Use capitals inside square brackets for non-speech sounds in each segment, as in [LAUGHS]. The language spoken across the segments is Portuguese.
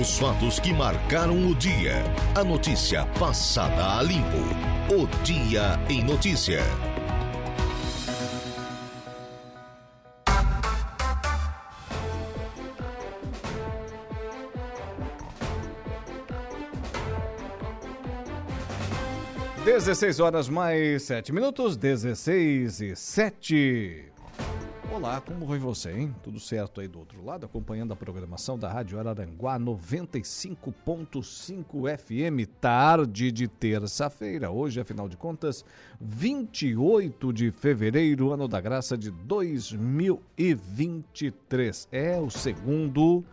Os fatos que marcaram o dia. A notícia passada a limpo. O Dia em Notícia. Dezesseis horas mais sete minutos, dezesseis e sete. Olá, como vai você, hein? Tudo certo aí do outro lado, acompanhando a programação da Rádio Araranguá 95.5 FM, tarde de terça-feira. Hoje, afinal de contas, 28 de fevereiro, ano da graça de 2023. É o segundo,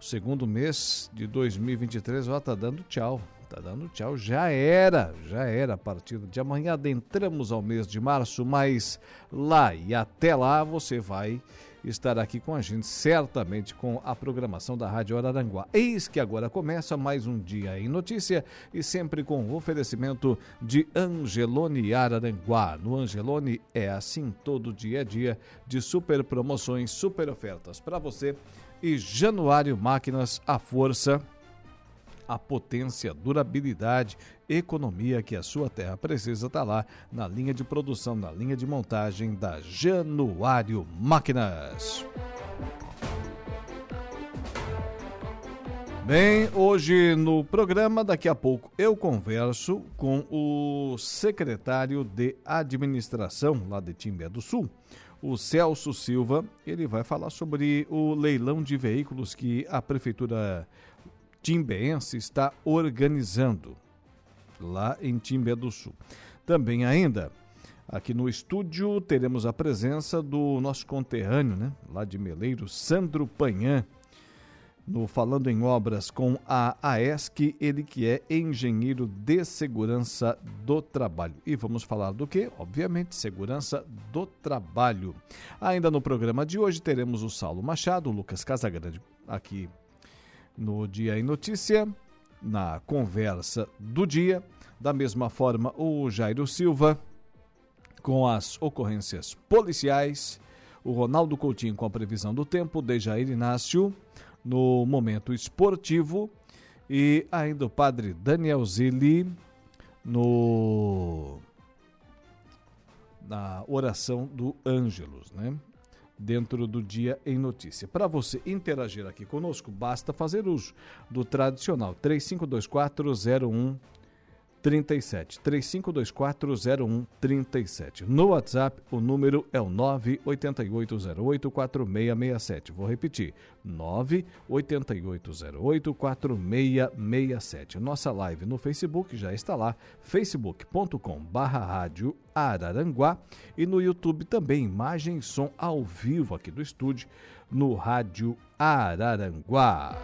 segundo mês de 2023, ó, tá dando tchau. Tá dando tchau, já era, já era a partir de amanhã. Adentramos ao mês de março, mas lá e até lá você vai estar aqui com a gente, certamente com a programação da Rádio Araranguá. Eis que agora começa mais um Dia em Notícia e sempre com o oferecimento de Angelone Araranguá. No Angelone é assim todo dia a dia de super promoções, super ofertas para você. E Januário Máquinas, a força a potência, durabilidade, economia que a sua terra precisa está lá na linha de produção, na linha de montagem da Januário Máquinas. Bem, hoje no programa, daqui a pouco, eu converso com o secretário de administração lá de Timbé do Sul, o Celso Silva. Ele vai falar sobre o leilão de veículos que a prefeitura timbeense está organizando lá em Timbé do Sul. Também ainda aqui no estúdio teremos a presença do nosso conterrâneo, né, lá de Meleiro, Sandro Panhã, no Falando em Obras com a AESC, ele que é engenheiro de segurança do trabalho. E vamos falar do que? Obviamente, segurança do trabalho. Ainda no programa de hoje teremos o Saulo Machado, o Lucas Casagrande aqui no Dia em Notícia, na conversa do dia. Da mesma forma, o Jairo Silva com as ocorrências policiais, o Ronaldo Coutinho com a previsão do tempo, Dejair Inácio no momento esportivo e ainda o padre Daniel Zilli no na oração do Ângelos, né? Dentro do Dia em Notícia. Para você interagir aqui conosco, basta fazer uso do tradicional 352401 37 35240137. No WhatsApp, o número é o 988084667. Vou repetir: 988084667. Nossa live no Facebook já está lá, facebook.com/rádio Araranguá e no YouTube também imagem e som ao vivo aqui do estúdio no Rádio Araranguá.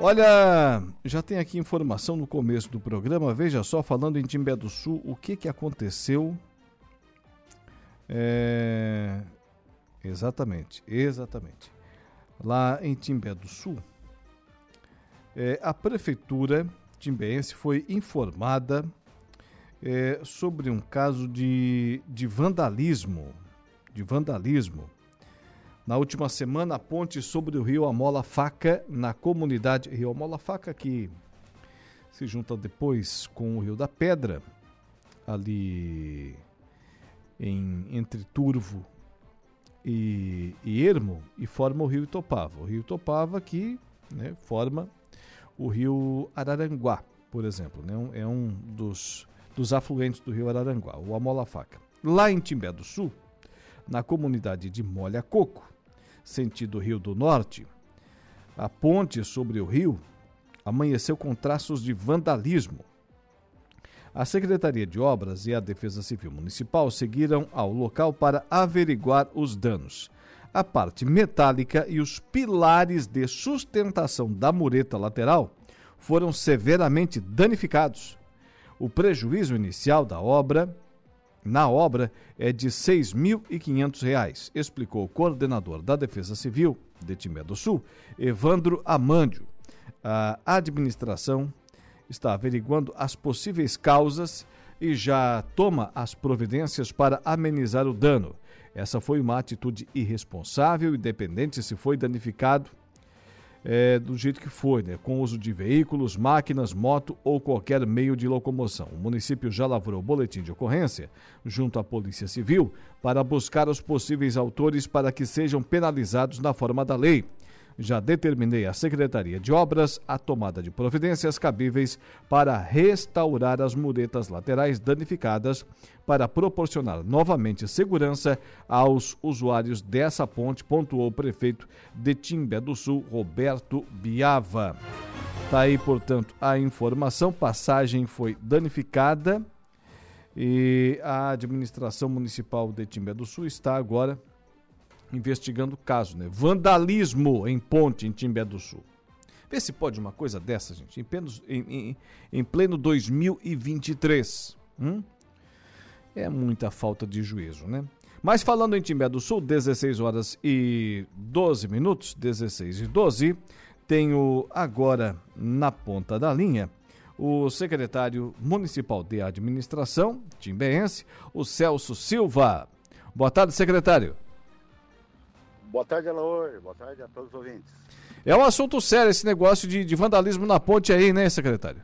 Olha, já tem aqui informação no começo do programa. Veja só, falando em Timbé do Sul, o que, que aconteceu. É... Exatamente, exatamente. Lá em Timbé do Sul, é, a prefeitura timbeense foi informada é, sobre um caso de, de vandalismo, de vandalismo na última semana, a ponte sobre o rio Amola Faca, na comunidade Rio Amola Faca, que se junta depois com o Rio da Pedra, ali em, entre Turvo e, e Ermo, e forma o rio Itopava. O rio Itopava que né, forma o rio Araranguá, por exemplo. Né, é um dos, dos afluentes do rio Araranguá, o Amola Faca. Lá em Timbé do Sul, na comunidade de Molha Coco, sentido Rio do Norte, a ponte sobre o rio amanheceu com traços de vandalismo. A Secretaria de Obras e a Defesa Civil Municipal seguiram ao local para averiguar os danos. A parte metálica e os pilares de sustentação da mureta lateral foram severamente danificados. O prejuízo inicial da obra na obra é de R$ 6.500, explicou o coordenador da Defesa Civil de Timé do Sul, Evandro Amândio. A administração está averiguando as possíveis causas e já toma as providências para amenizar o dano. Essa foi uma atitude irresponsável, independente se foi danificado é, do jeito que foi, né? com uso de veículos, máquinas, moto ou qualquer meio de locomoção. O município já lavrou boletim de ocorrência junto à Polícia Civil para buscar os possíveis autores para que sejam penalizados na forma da lei já determinei à Secretaria de Obras a tomada de providências cabíveis para restaurar as muretas laterais danificadas para proporcionar novamente segurança aos usuários dessa ponte, pontuou o prefeito de Timbé do Sul, Roberto Biava. Está aí, portanto, a informação. Passagem foi danificada e a administração municipal de Timbé do Sul está agora investigando o caso, né? Vandalismo em ponte em Timbé do Sul. Vê se pode uma coisa dessa, gente, em pleno, em, em, em pleno 2023. Hum? É muita falta de juízo, né? Mas falando em Timbé do Sul, 16 horas e 12 minutos, 16 e 12, tenho agora na ponta da linha o secretário municipal de administração, timbeense, o Celso Silva. Boa tarde, secretário. Boa tarde, Alaor. Boa tarde a todos os ouvintes. É um assunto sério esse negócio de, de vandalismo na ponte aí, né, secretário?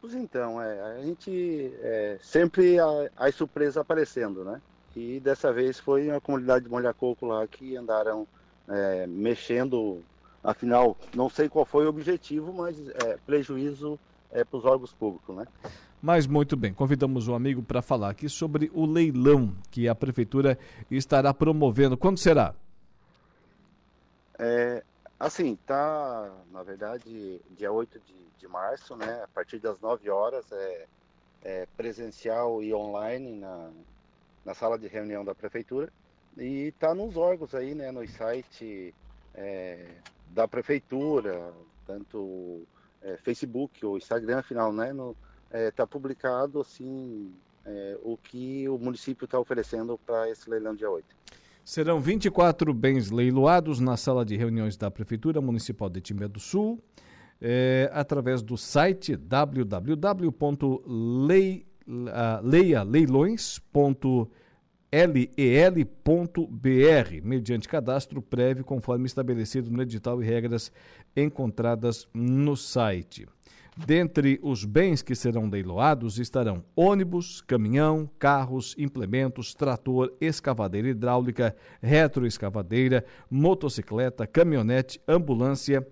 Pois então, é, a gente é, sempre há, as surpresas aparecendo, né? E dessa vez foi a comunidade de Molhacoco lá que andaram é, mexendo, afinal, não sei qual foi o objetivo, mas é, prejuízo é, para os órgãos públicos, né? Mas muito bem, convidamos um amigo para falar aqui sobre o leilão que a prefeitura estará promovendo. Quando será? É, assim, tá, na verdade, dia 8 de, de março, né? A partir das 9 horas é, é presencial e online na, na sala de reunião da prefeitura. E tá nos órgãos aí, né? No site é, da prefeitura, tanto é, Facebook ou Instagram, afinal, né? No, está é, tá publicado assim é, o que o município está oferecendo para esse leilão dia 8. Serão 24 bens leiloados na sala de reuniões da Prefeitura Municipal de Timbé do Sul, é, através do site www.leialeilões.lel.br, mediante cadastro prévio conforme estabelecido no edital e regras encontradas no site. Dentre os bens que serão leiloados estarão ônibus, caminhão, carros, implementos, trator, escavadeira hidráulica, retroescavadeira, motocicleta, caminhonete, ambulância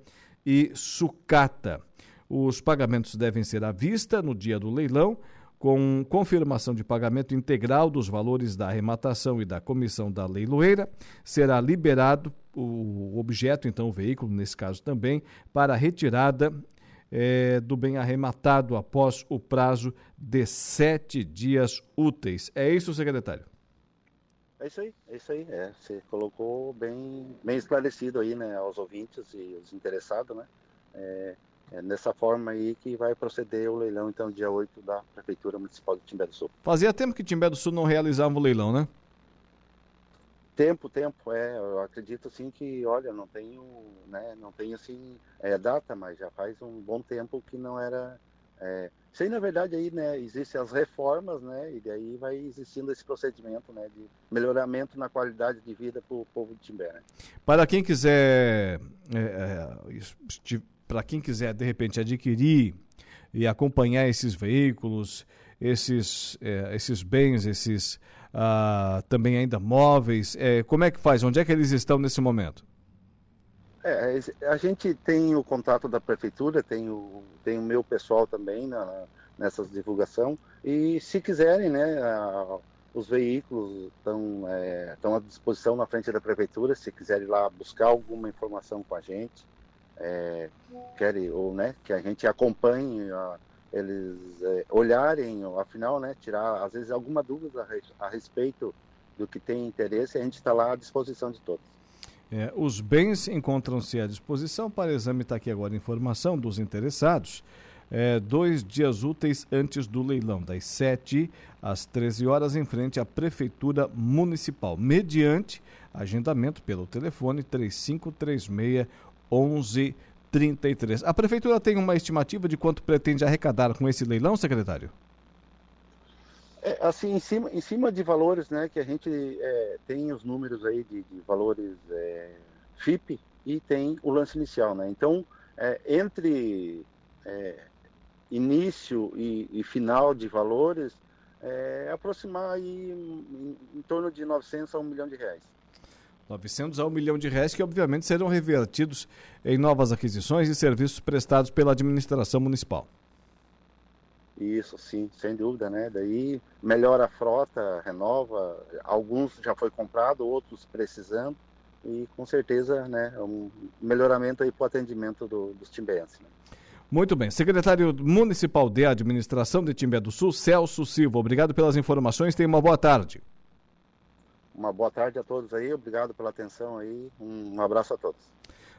e sucata. Os pagamentos devem ser à vista no dia do leilão, com confirmação de pagamento integral dos valores da arrematação e da comissão da leiloeira, será liberado o objeto, então o veículo, nesse caso também, para retirada é, do bem arrematado após o prazo de sete dias úteis. É isso, secretário? É isso aí, é isso aí. É, você colocou bem, bem esclarecido aí, né, aos ouvintes e os interessados, né? É, é nessa forma aí que vai proceder o leilão, então, dia 8 da Prefeitura Municipal de Timbé do Sul. Fazia tempo que Timbé do Sul não realizava o leilão, né? Tempo, tempo, é. Eu acredito assim que, olha, não tenho, né, não tenho assim é, data, mas já faz um bom tempo que não era. É, sei na verdade aí, né, existem as reformas, né, e daí vai existindo esse procedimento, né, de melhoramento na qualidade de vida para o povo de Timbé. Né? Para quem quiser, é, é para quem quiser de repente adquirir e acompanhar esses veículos, esses, é, esses bens, esses ah, também ainda móveis. É, como é que faz? Onde é que eles estão nesse momento? É, a gente tem o contato da prefeitura, tem o, tem o meu pessoal também na, nessas divulgação e se quiserem, né, a, os veículos estão é, estão à disposição na frente da prefeitura, se quiserem lá buscar alguma informação com a gente, é, ou né, que a gente acompanhe a, eles é, olharem, afinal, né, tirar às vezes alguma dúvida a, respeito do que tem interesse, a gente está lá à disposição de todos. É, os bens encontram-se à disposição para exame, está aqui agora a informação dos interessados. É, dois dias úteis antes do leilão, das 7 às 13 horas, em frente à Prefeitura Municipal, mediante agendamento pelo telefone 3536 11 33. A prefeitura tem uma estimativa de quanto pretende arrecadar com esse leilão, secretário? É, assim, em cima, em cima de valores, né, que a gente é, tem os números aí de, de valores é, FIP e tem o lance inicial, né? Então, é, entre é, início e, e, final de valores, é, aproximar aí em, em, torno de 900 a 1 milhão de reais. 900 a 1 milhão de reais que obviamente serão revertidos em novas aquisições e serviços prestados pela administração municipal. Isso, sim, sem dúvida, né? Daí melhora a frota, renova, alguns já foi comprado, outros precisando e com certeza, né, um melhoramento aí para o atendimento do, dos timbeenses. Né? Muito bem. Secretário Municipal de Administração de Timbé do Sul, Celso Silva, obrigado pelas informações, tenha uma boa tarde. Uma boa tarde a todos aí, obrigado pela atenção aí, um abraço a todos.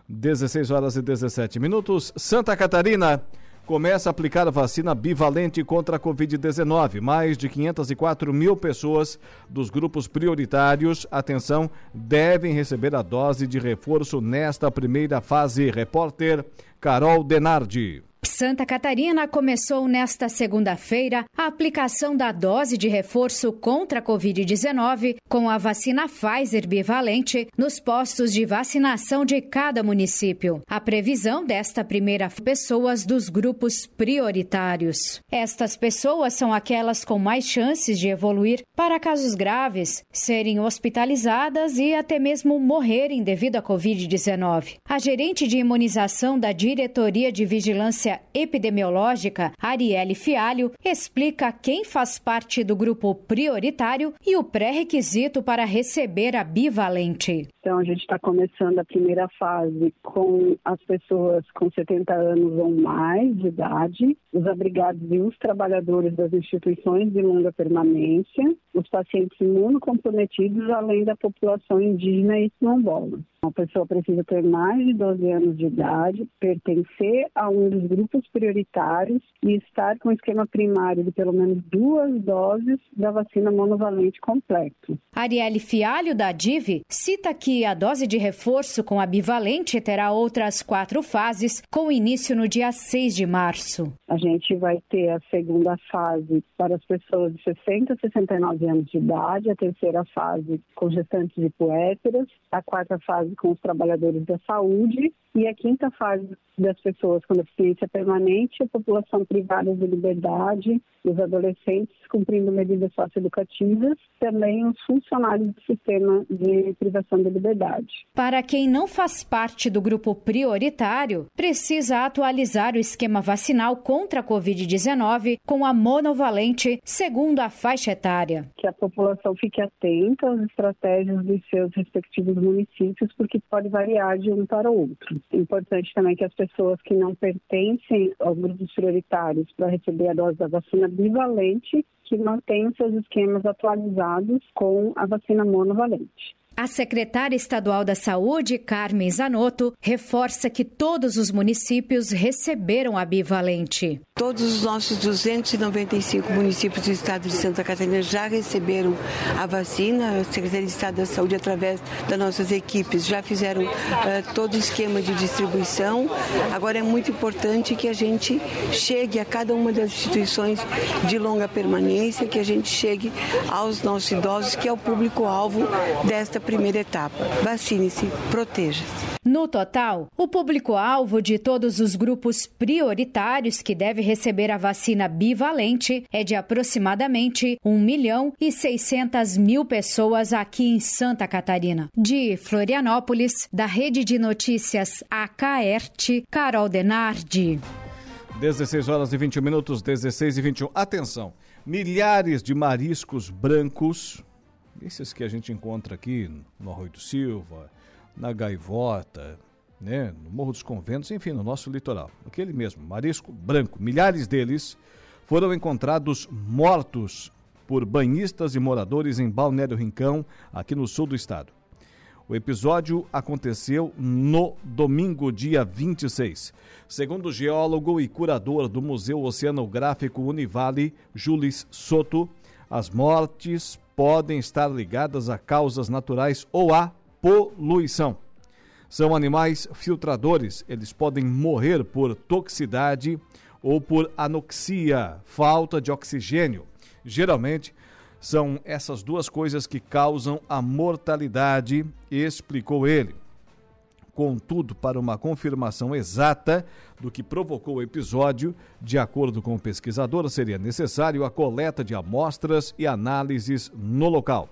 16 horas e 17 minutos, Santa Catarina começa a aplicar a vacina bivalente contra a Covid-19. Mais de 504 mil pessoas dos grupos prioritários, atenção, devem receber a dose de reforço nesta primeira fase. Repórter Carol Denardi. Santa Catarina começou nesta segunda-feira a aplicação da dose de reforço contra a Covid-19 com a vacina Pfizer bivalente nos postos de vacinação de cada município. A previsão desta primeira pessoas dos grupos prioritários. Estas pessoas são aquelas com mais chances de evoluir para casos graves, serem hospitalizadas e até mesmo morrerem devido à Covid-19. A gerente de imunização da Diretoria de Vigilância Epidemiológica, Arielle Fialho, explica quem faz parte do grupo prioritário e o pré-requisito para receber a bivalente. Então, a gente está começando a primeira fase com as pessoas com 70 anos ou mais de idade, os abrigados e os trabalhadores das instituições de longa permanência, os pacientes imunocomprometidos, além da população indígena e quilombola. Uma pessoa precisa ter mais de 12 anos de idade, pertencer a um dos grupos prioritários e estar com o esquema primário de pelo menos duas doses da vacina monovalente completo. Arielle Fialho, da DIV, cita que a dose de reforço com a bivalente terá outras quatro fases, com início no dia 6 de março. A gente vai ter a segunda fase para as pessoas de 60 a 69 anos de idade, a terceira fase com gestantes de puérperas, a quarta fase com os trabalhadores da saúde e a quinta fase das pessoas com deficiência permanente, a população privada de liberdade, os adolescentes cumprindo medidas socioeducativas, também os funcionários do sistema de privação de liberdade. Para quem não faz parte do grupo prioritário, precisa atualizar o esquema vacinal contra a Covid-19 com a monovalente, segundo a faixa etária. Que a população fique atenta às estratégias dos seus respectivos municípios, porque pode variar de um para outro. Importante também que as pessoas que não pertencem aos grupos prioritários para receber a dose da vacina bivalente que mantenham seus esquemas atualizados com a vacina monovalente. A secretária estadual da Saúde, Carmen Zanotto, reforça que todos os municípios receberam a bivalente. Todos os nossos 295 municípios do estado de Santa Catarina já receberam a vacina. A Secretaria de Estado da Saúde, através das nossas equipes, já fizeram uh, todo o esquema de distribuição. Agora é muito importante que a gente chegue a cada uma das instituições de longa permanência, que a gente chegue aos nossos idosos, que é o público-alvo desta primeira etapa. Vacine-se, proteja-se. No total, o público-alvo de todos os grupos prioritários que deve receber a vacina bivalente é de aproximadamente 1 milhão e 600 mil pessoas aqui em Santa Catarina. De Florianópolis, da Rede de Notícias AKERT, Carol Denardi. 16 horas e 21 minutos, 16 e 21. Atenção! Milhares de mariscos brancos, esses que a gente encontra aqui no Arroio do Silva, na Gaivota, né, no Morro dos Conventos, enfim, no nosso litoral. Aquele mesmo, marisco branco. Milhares deles foram encontrados mortos por banhistas e moradores em Balneário Rincão, aqui no sul do estado. O episódio aconteceu no domingo, dia 26. Segundo o geólogo e curador do Museu Oceanográfico Univale, Jules Soto, as mortes podem estar ligadas a causas naturais ou a poluição. São animais filtradores, eles podem morrer por toxicidade ou por anoxia, falta de oxigênio. Geralmente, são essas duas coisas que causam a mortalidade, explicou ele. Contudo, para uma confirmação exata do que provocou o episódio, de acordo com o pesquisador, seria necessário a coleta de amostras e análises no local.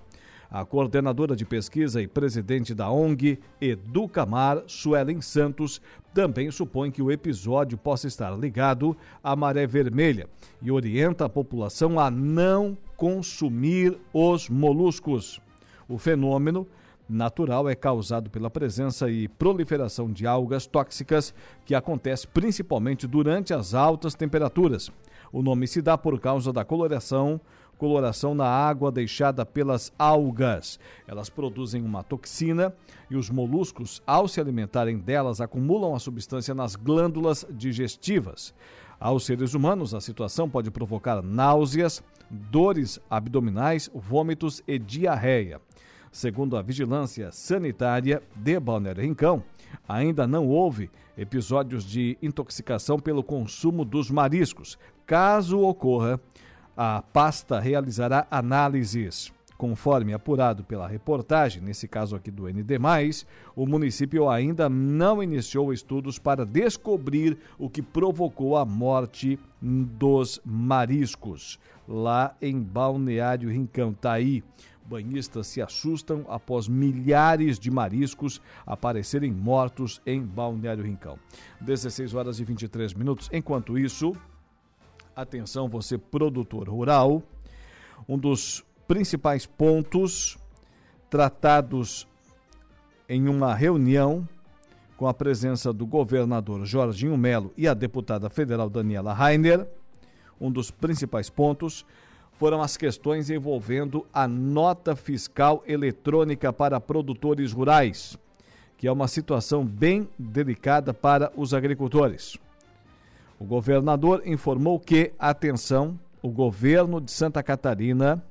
A coordenadora de pesquisa e presidente da ONG Educamar, Suelen Santos, também supõe que o episódio possa estar ligado à maré vermelha e orienta a população a não consumir os moluscos. O fenômeno natural é causado pela presença e proliferação de algas tóxicas que acontece principalmente durante as altas temperaturas. O nome se dá por causa da coloração coloração na água deixada pelas algas. Elas produzem uma toxina e os moluscos, ao se alimentarem delas, acumulam a substância nas glândulas digestivas. Aos seres humanos, a situação pode provocar náuseas, dores abdominais, vômitos e diarreia. Segundo a Vigilância Sanitária de Balneário Rincão, ainda não houve episódios de intoxicação pelo consumo dos mariscos. Caso ocorra, a pasta realizará análises. Conforme apurado pela reportagem, nesse caso aqui do ND, o município ainda não iniciou estudos para descobrir o que provocou a morte dos mariscos lá em Balneário Rincão. Tá aí. Banhistas se assustam após milhares de mariscos aparecerem mortos em Balneário Rincão. 16 horas e 23 minutos. Enquanto isso, Atenção, você produtor rural. Um dos principais pontos tratados em uma reunião com a presença do governador Jorginho Melo e a deputada federal Daniela Rainer, um dos principais pontos foram as questões envolvendo a nota fiscal eletrônica para produtores rurais, que é uma situação bem delicada para os agricultores. O governador informou que, atenção, o governo de Santa Catarina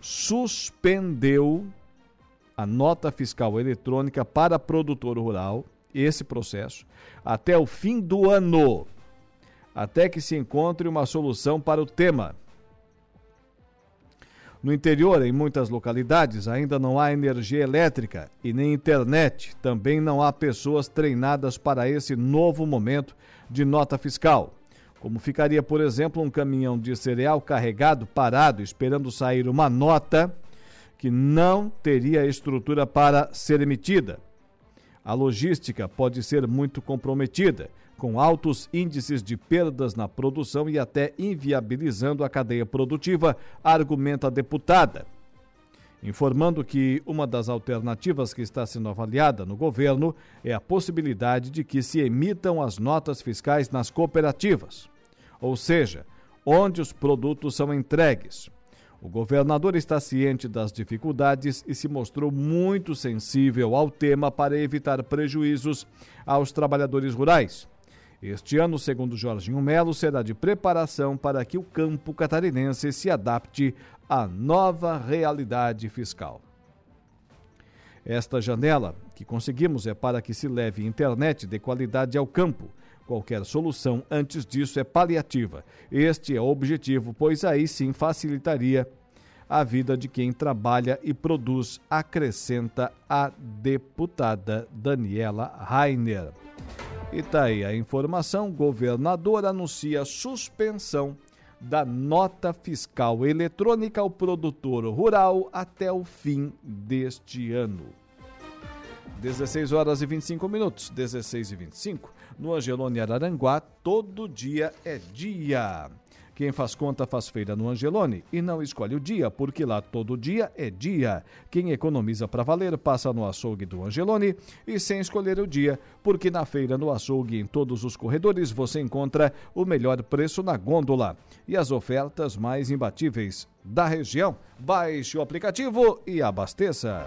suspendeu a nota fiscal eletrônica para produtor rural, esse processo, até o fim do ano, até que se encontre uma solução para o tema. No interior, em muitas localidades, ainda não há energia elétrica e nem internet. Também não há pessoas treinadas para esse novo momento de nota fiscal. Como ficaria, por exemplo, um caminhão de cereal carregado, parado, esperando sair uma nota que não teria estrutura para ser emitida. A logística pode ser muito comprometida, com altos índices de perdas na produção e até inviabilizando a cadeia produtiva, argumenta a deputada informando que uma das alternativas que está sendo avaliada no governo é a possibilidade de que se emitam as notas fiscais nas cooperativas, ou seja, onde os produtos são entregues. O governador está ciente das dificuldades e se mostrou muito sensível ao tema para evitar prejuízos aos trabalhadores rurais. Este ano, segundo Jorginho Melo, será de preparação para que o campo catarinense se adapte à nova realidade fiscal. Esta janela que conseguimos é para que se leve internet de qualidade ao campo. Qualquer solução antes disso é paliativa. Este é o objetivo, pois aí sim facilitaria a vida de quem trabalha e produz, acrescenta a deputada Daniela Rainer. E tá aí a informação: governador anuncia suspensão da nota fiscal eletrônica ao produtor rural até o fim deste ano. 16 horas e 25 minutos, 16 e 25, no Angelone Araranguá, todo dia é dia. Quem faz conta faz feira no Angelone e não escolhe o dia, porque lá todo dia é dia. Quem economiza para valer passa no açougue do Angelone e sem escolher o dia, porque na feira, no açougue em todos os corredores você encontra o melhor preço na gôndola e as ofertas mais imbatíveis da região. Baixe o aplicativo e abasteça.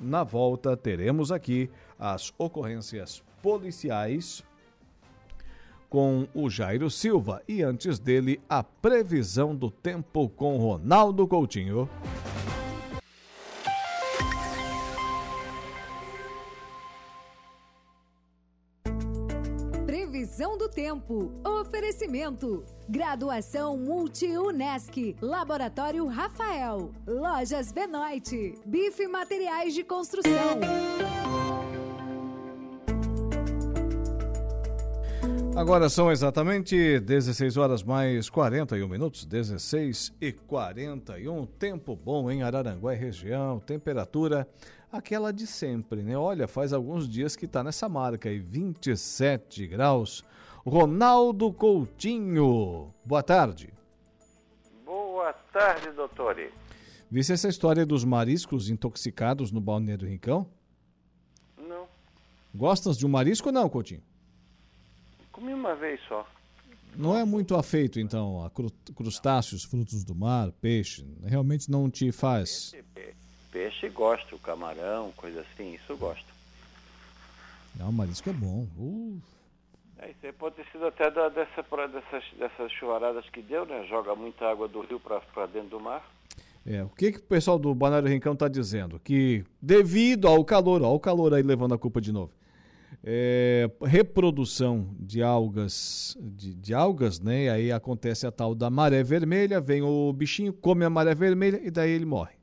Na volta teremos aqui as ocorrências policiais com o Jairo Silva e antes dele a previsão do tempo com Ronaldo Coutinho. Do tempo. Oferecimento. Graduação Multi-UNESC. Laboratório Rafael. Lojas Benoit. Bife Materiais de Construção. Agora são exatamente 16 horas mais 41 minutos, 16 e 41. Tempo bom em Araranguá e região, temperatura aquela de sempre, né? Olha, faz alguns dias que está nessa marca aí, 27 graus. Ronaldo Coutinho, boa tarde. Boa tarde, doutore. Visse essa história dos mariscos intoxicados no Balneário Rincão? Não. Gostas de um marisco ou não, Coutinho? Comi uma vez só. Não é muito afeito, então, a crustáceos, frutos do mar, peixe. Realmente não te faz. Peixe, peixe gosto, camarão, coisa assim, isso gosto. Não, marisco é bom. Uh. É, isso aí pode ter sido até da, dessa, dessas, dessas chuvaradas que deu, né? Joga muita água do rio para dentro do mar. É, o que, que o pessoal do Banário Rincão está dizendo? Que devido ao calor, ó, o calor aí levando a culpa de novo é, reprodução de algas, de, de, algas, né? E aí acontece a tal da maré vermelha, vem o bichinho, come a maré vermelha e daí ele morre.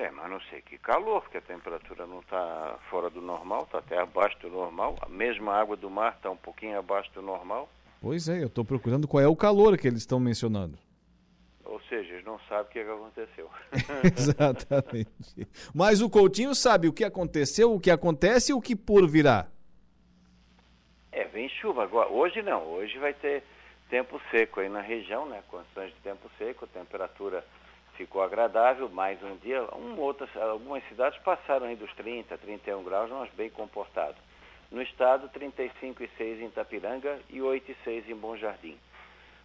É, mas não sei que calor, porque a temperatura não está fora do normal, está até abaixo do normal. A mesma água do mar está um pouquinho abaixo do normal. Pois é, eu estou procurando qual é o calor que eles estão mencionando. Ou seja, eles não sabem o que, é aconteceu. [LAUGHS] [LAUGHS] Exatamente. Mas o Coutinho sabe o que aconteceu, o que acontece e o que por virá. É, vem chuva agora. Hoje não, hoje vai ter tempo seco aí na região, né? Condições de tempo seco, temperatura ficou agradável, mais um dia. Um, outras, algumas cidades passaram aí dos 30, 31 graus, nós bem comportados. No estado, 35,6 em Itapiranga e 8,6 em Bom Jardim.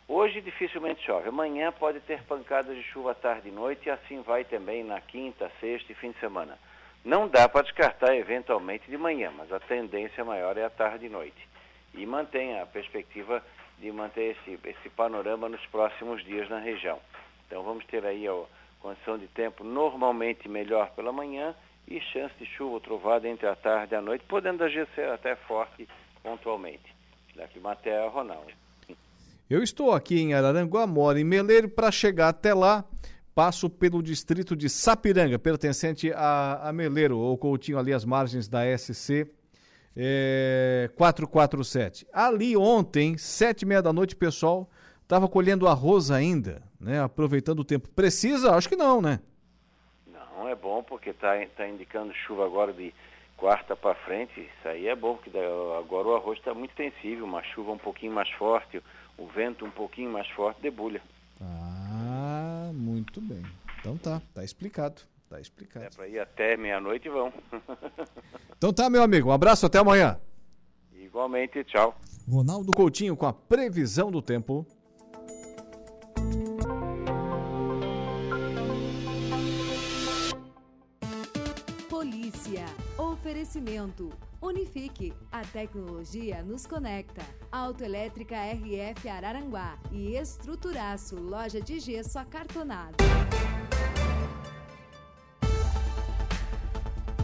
Hoje dificilmente chove. Amanhã pode ter pancadas de chuva tarde e noite e assim vai também na quinta, sexta e fim de semana. Não dá para descartar eventualmente de manhã, mas a tendência maior é a tarde e noite. E mantém a perspectiva de manter esse, esse panorama nos próximos dias na região. Então vamos ter aí a condição de tempo normalmente melhor pela manhã e chance de chuva ou trovada entre a tarde e a noite, podendo agir até forte pontualmente. Daqui Matéria Ronaldo. Eu estou aqui em Araranguá, moro em Meleiro, para chegar até lá, passo pelo distrito de Sapiranga, pertencente a, a Meleiro, ou Coutinho, ali às margens da SC é, 447. Ali ontem, sete e meia da noite, pessoal estava colhendo arroz ainda, né? Aproveitando o tempo. Precisa? Acho que não, né? Não, é bom porque está tá indicando chuva agora de quarta para frente. Isso aí é bom, porque agora o arroz está muito sensível, uma chuva um pouquinho mais forte, o vento um pouquinho mais forte debulha. Ah, muito bem. Então tá, tá explicado. Tá explicado. É para ir até meia-noite vão. [LAUGHS] então tá, meu amigo. Um abraço, até amanhã. Igualmente, tchau. Ronaldo Coutinho com a previsão do tempo. Oferecimento. Unifique. A tecnologia nos conecta. Autoelétrica RF Araranguá e Estruturaço, loja de gesso acartonado.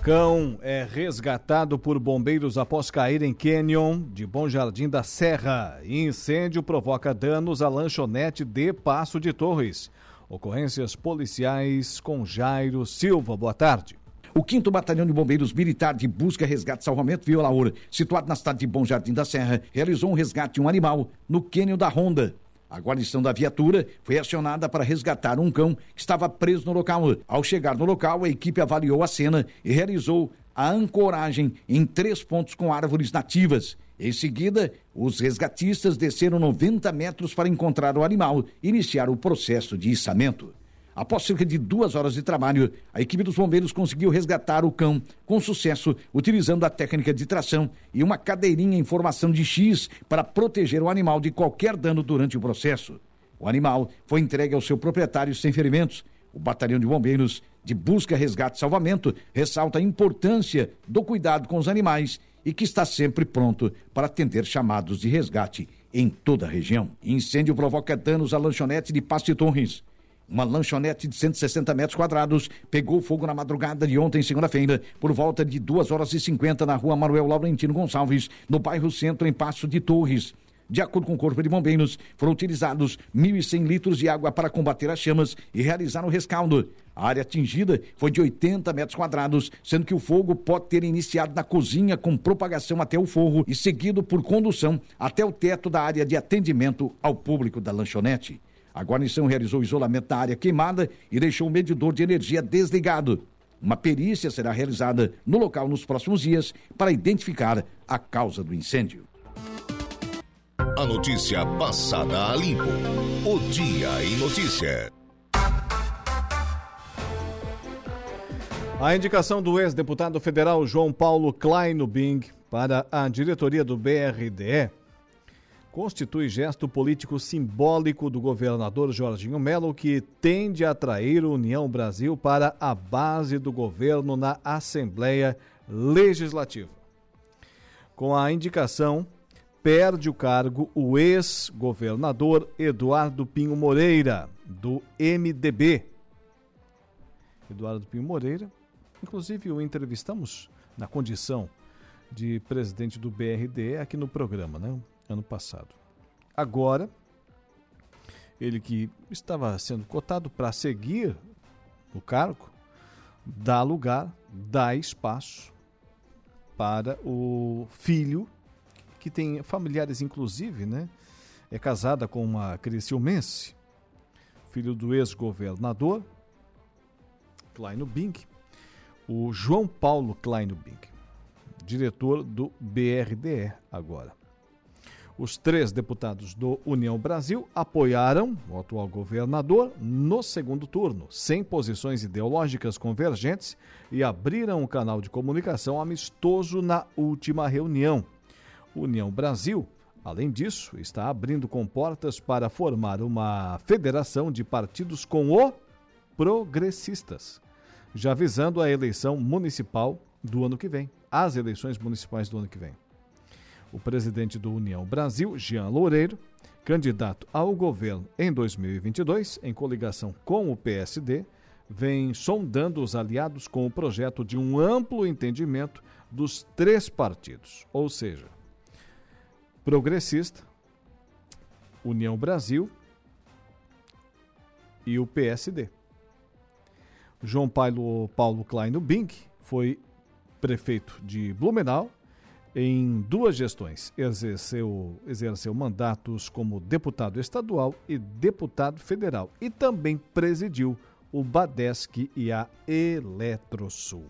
Cão é resgatado por bombeiros após cair em Canyon de Bom Jardim da Serra. Incêndio provoca danos à lanchonete de Passo de Torres. Ocorrências policiais com Jairo Silva. Boa tarde. O 5 Batalhão de Bombeiros Militar de Busca, Resgate e Salvamento Viola Ouro, situado na cidade de Bom Jardim da Serra, realizou um resgate de um animal no cânion da Ronda. A guarnição da viatura foi acionada para resgatar um cão que estava preso no local. Ao chegar no local, a equipe avaliou a cena e realizou a ancoragem em três pontos com árvores nativas. Em seguida, os resgatistas desceram 90 metros para encontrar o animal e iniciar o processo de içamento. Após cerca de duas horas de trabalho, a equipe dos bombeiros conseguiu resgatar o cão com sucesso, utilizando a técnica de tração e uma cadeirinha em formação de X para proteger o animal de qualquer dano durante o processo. O animal foi entregue ao seu proprietário sem ferimentos. O Batalhão de Bombeiros de Busca, Resgate e Salvamento ressalta a importância do cuidado com os animais e que está sempre pronto para atender chamados de resgate em toda a região. Incêndio provoca danos à lanchonete de Pasto Torres. Uma lanchonete de 160 metros quadrados pegou fogo na madrugada de ontem, segunda-feira, por volta de 2 horas e 50 na rua Manuel Laurentino Gonçalves, no bairro Centro, em Passo de Torres. De acordo com o Corpo de Bombeiros, foram utilizados 1.100 litros de água para combater as chamas e realizar o rescaldo. A área atingida foi de 80 metros quadrados, sendo que o fogo pode ter iniciado na cozinha com propagação até o forro e seguido por condução até o teto da área de atendimento ao público da lanchonete. A guarnição realizou o isolamento da área queimada e deixou o medidor de energia desligado. Uma perícia será realizada no local nos próximos dias para identificar a causa do incêndio. A notícia passada a limpo. O Dia em Notícia. A indicação do ex-deputado federal João Paulo Kleinubing para a diretoria do BRDE constitui gesto político simbólico do governador Jorginho Melo que tende a atrair União Brasil para a base do governo na Assembleia Legislativa. Com a indicação, perde o cargo o ex-governador Eduardo Pinho Moreira, do MDB. Eduardo Pinho Moreira, inclusive o entrevistamos na condição de presidente do BRD aqui no programa, né? Ano passado. Agora, ele que estava sendo cotado para seguir o cargo, dá lugar, dá espaço para o filho, que tem familiares inclusive, né? É casada com uma criciumense, filho do ex-governador Kleino Bing, o João Paulo Kleino Bing, diretor do BRDE agora. Os três deputados do União Brasil apoiaram o atual governador no segundo turno, sem posições ideológicas convergentes, e abriram um canal de comunicação amistoso na última reunião. União Brasil, além disso, está abrindo comportas para formar uma federação de partidos com o progressistas, já visando a eleição municipal do ano que vem, as eleições municipais do ano que vem o presidente do União Brasil, Jean Loureiro, candidato ao governo em 2022, em coligação com o PSD, vem sondando os aliados com o projeto de um amplo entendimento dos três partidos, ou seja, Progressista, União Brasil e o PSD. João Paulo, Paulo Kleino Bink foi prefeito de Blumenau em duas gestões, exerceu, exerceu mandatos como deputado estadual e deputado federal e também presidiu o Badesc e a Eletrosul.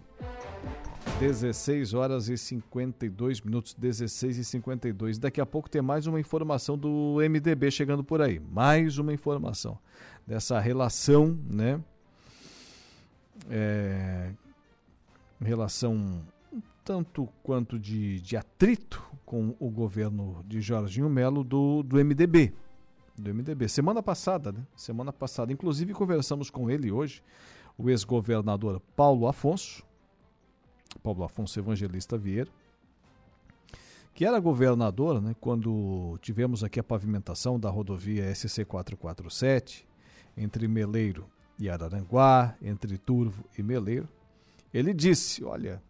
16 horas e 52 minutos, 16 e 52. Daqui a pouco tem mais uma informação do MDB chegando por aí. Mais uma informação dessa relação, né? É, relação tanto quanto de, de atrito com o governo de Jorginho Melo do, do MDB. Do MDB. Semana passada, né? Semana passada. Inclusive conversamos com ele hoje, o ex-governador Paulo Afonso, Paulo Afonso Evangelista Vieira, que era governador né, quando tivemos aqui a pavimentação da rodovia SC 447 entre Meleiro e Araranguá, entre Turvo e Meleiro. Ele disse: Olha,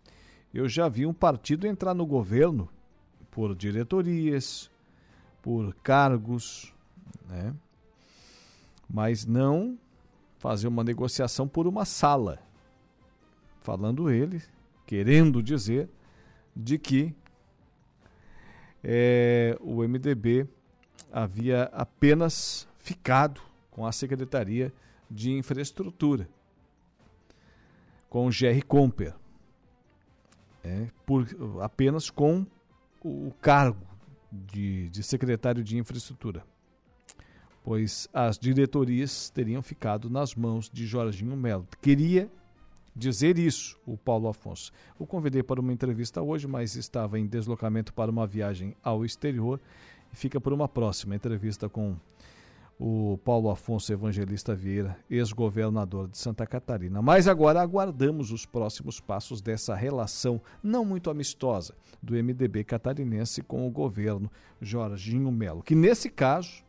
eu já vi um partido entrar no governo por diretorias, por cargos, né? mas não fazer uma negociação por uma sala. Falando ele, querendo dizer de que é, o MDB havia apenas ficado com a Secretaria de Infraestrutura, com o Jerry Comper é, por, apenas com o cargo de, de secretário de infraestrutura, pois as diretorias teriam ficado nas mãos de Jorginho Melo. Queria dizer isso, o Paulo Afonso. O convidei para uma entrevista hoje, mas estava em deslocamento para uma viagem ao exterior e fica por uma próxima entrevista com o Paulo Afonso Evangelista Vieira, ex-governador de Santa Catarina. Mas agora aguardamos os próximos passos dessa relação não muito amistosa do MDB catarinense com o governo Jorginho Melo, que nesse caso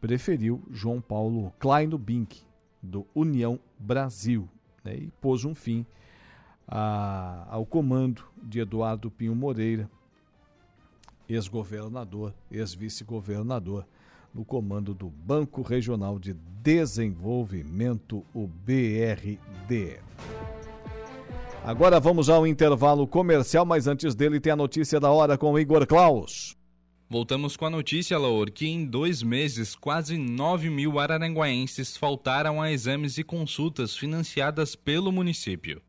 preferiu João Paulo Kleino Bink, do União Brasil, né, e pôs um fim a, ao comando de Eduardo Pinho Moreira, ex-governador, ex-vice-governador no comando do Banco Regional de Desenvolvimento, o BRD. Agora vamos ao intervalo comercial, mas antes dele tem a notícia da hora com o Igor Klaus. Voltamos com a notícia, Laur, que em dois meses quase 9 mil araranguaenses faltaram a exames e consultas financiadas pelo município.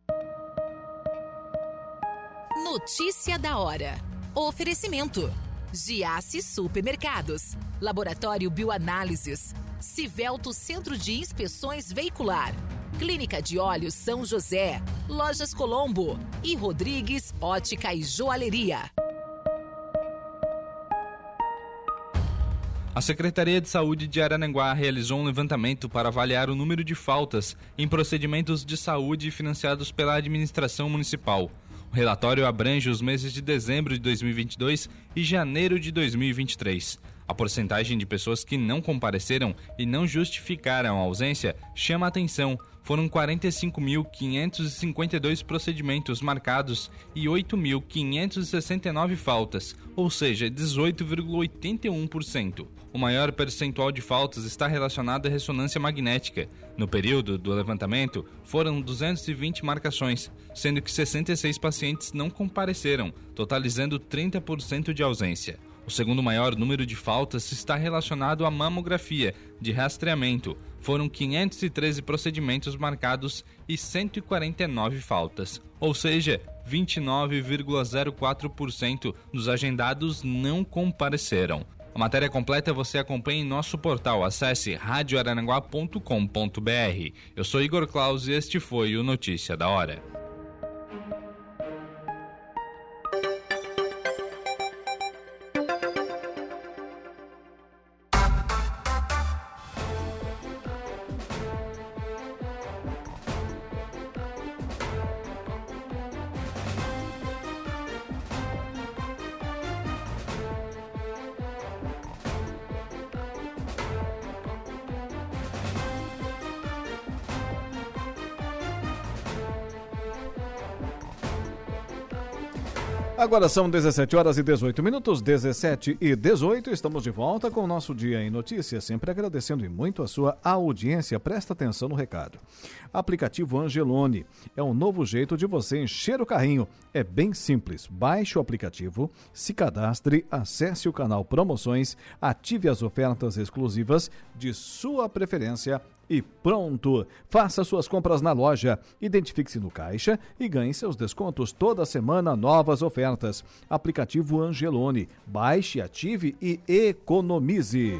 Notícia da hora. Oferecimento. Giasse Supermercados, Laboratório Bioanálises, Civelto Centro de Inspeções Veicular, Clínica de Olhos São José, Lojas Colombo. E Rodrigues Ótica e Joalheria. A Secretaria de Saúde de Arananguá realizou um levantamento para avaliar o número de faltas em procedimentos de saúde financiados pela administração municipal. O relatório abrange os meses de dezembro de 2022 e janeiro de 2023. A porcentagem de pessoas que não compareceram e não justificaram a ausência chama a atenção. Foram 45.552 procedimentos marcados e 8.569 faltas, ou seja, 18,81%. O maior percentual de faltas está relacionado à ressonância magnética. No período do levantamento, foram 220 marcações, sendo que 66 pacientes não compareceram, totalizando 30% de ausência. O segundo maior número de faltas está relacionado à mamografia de rastreamento. Foram 513 procedimentos marcados e 149 faltas, ou seja, 29,04% dos agendados não compareceram. A matéria completa você acompanha em nosso portal. Acesse radioararanguá.com.br. Eu sou Igor Claus e este foi o Notícia da Hora. Agora são 17 horas e 18 minutos, 17 e 18. Estamos de volta com o nosso Dia em Notícias, sempre agradecendo muito a sua audiência. Presta atenção no recado. Aplicativo Angelone é um novo jeito de você encher o carrinho. É bem simples. Baixe o aplicativo, se cadastre, acesse o canal Promoções, ative as ofertas exclusivas de sua preferência e pronto! Faça suas compras na loja, identifique-se no caixa e ganhe seus descontos toda semana, novas ofertas. Aplicativo Angelone. Baixe, ative e economize.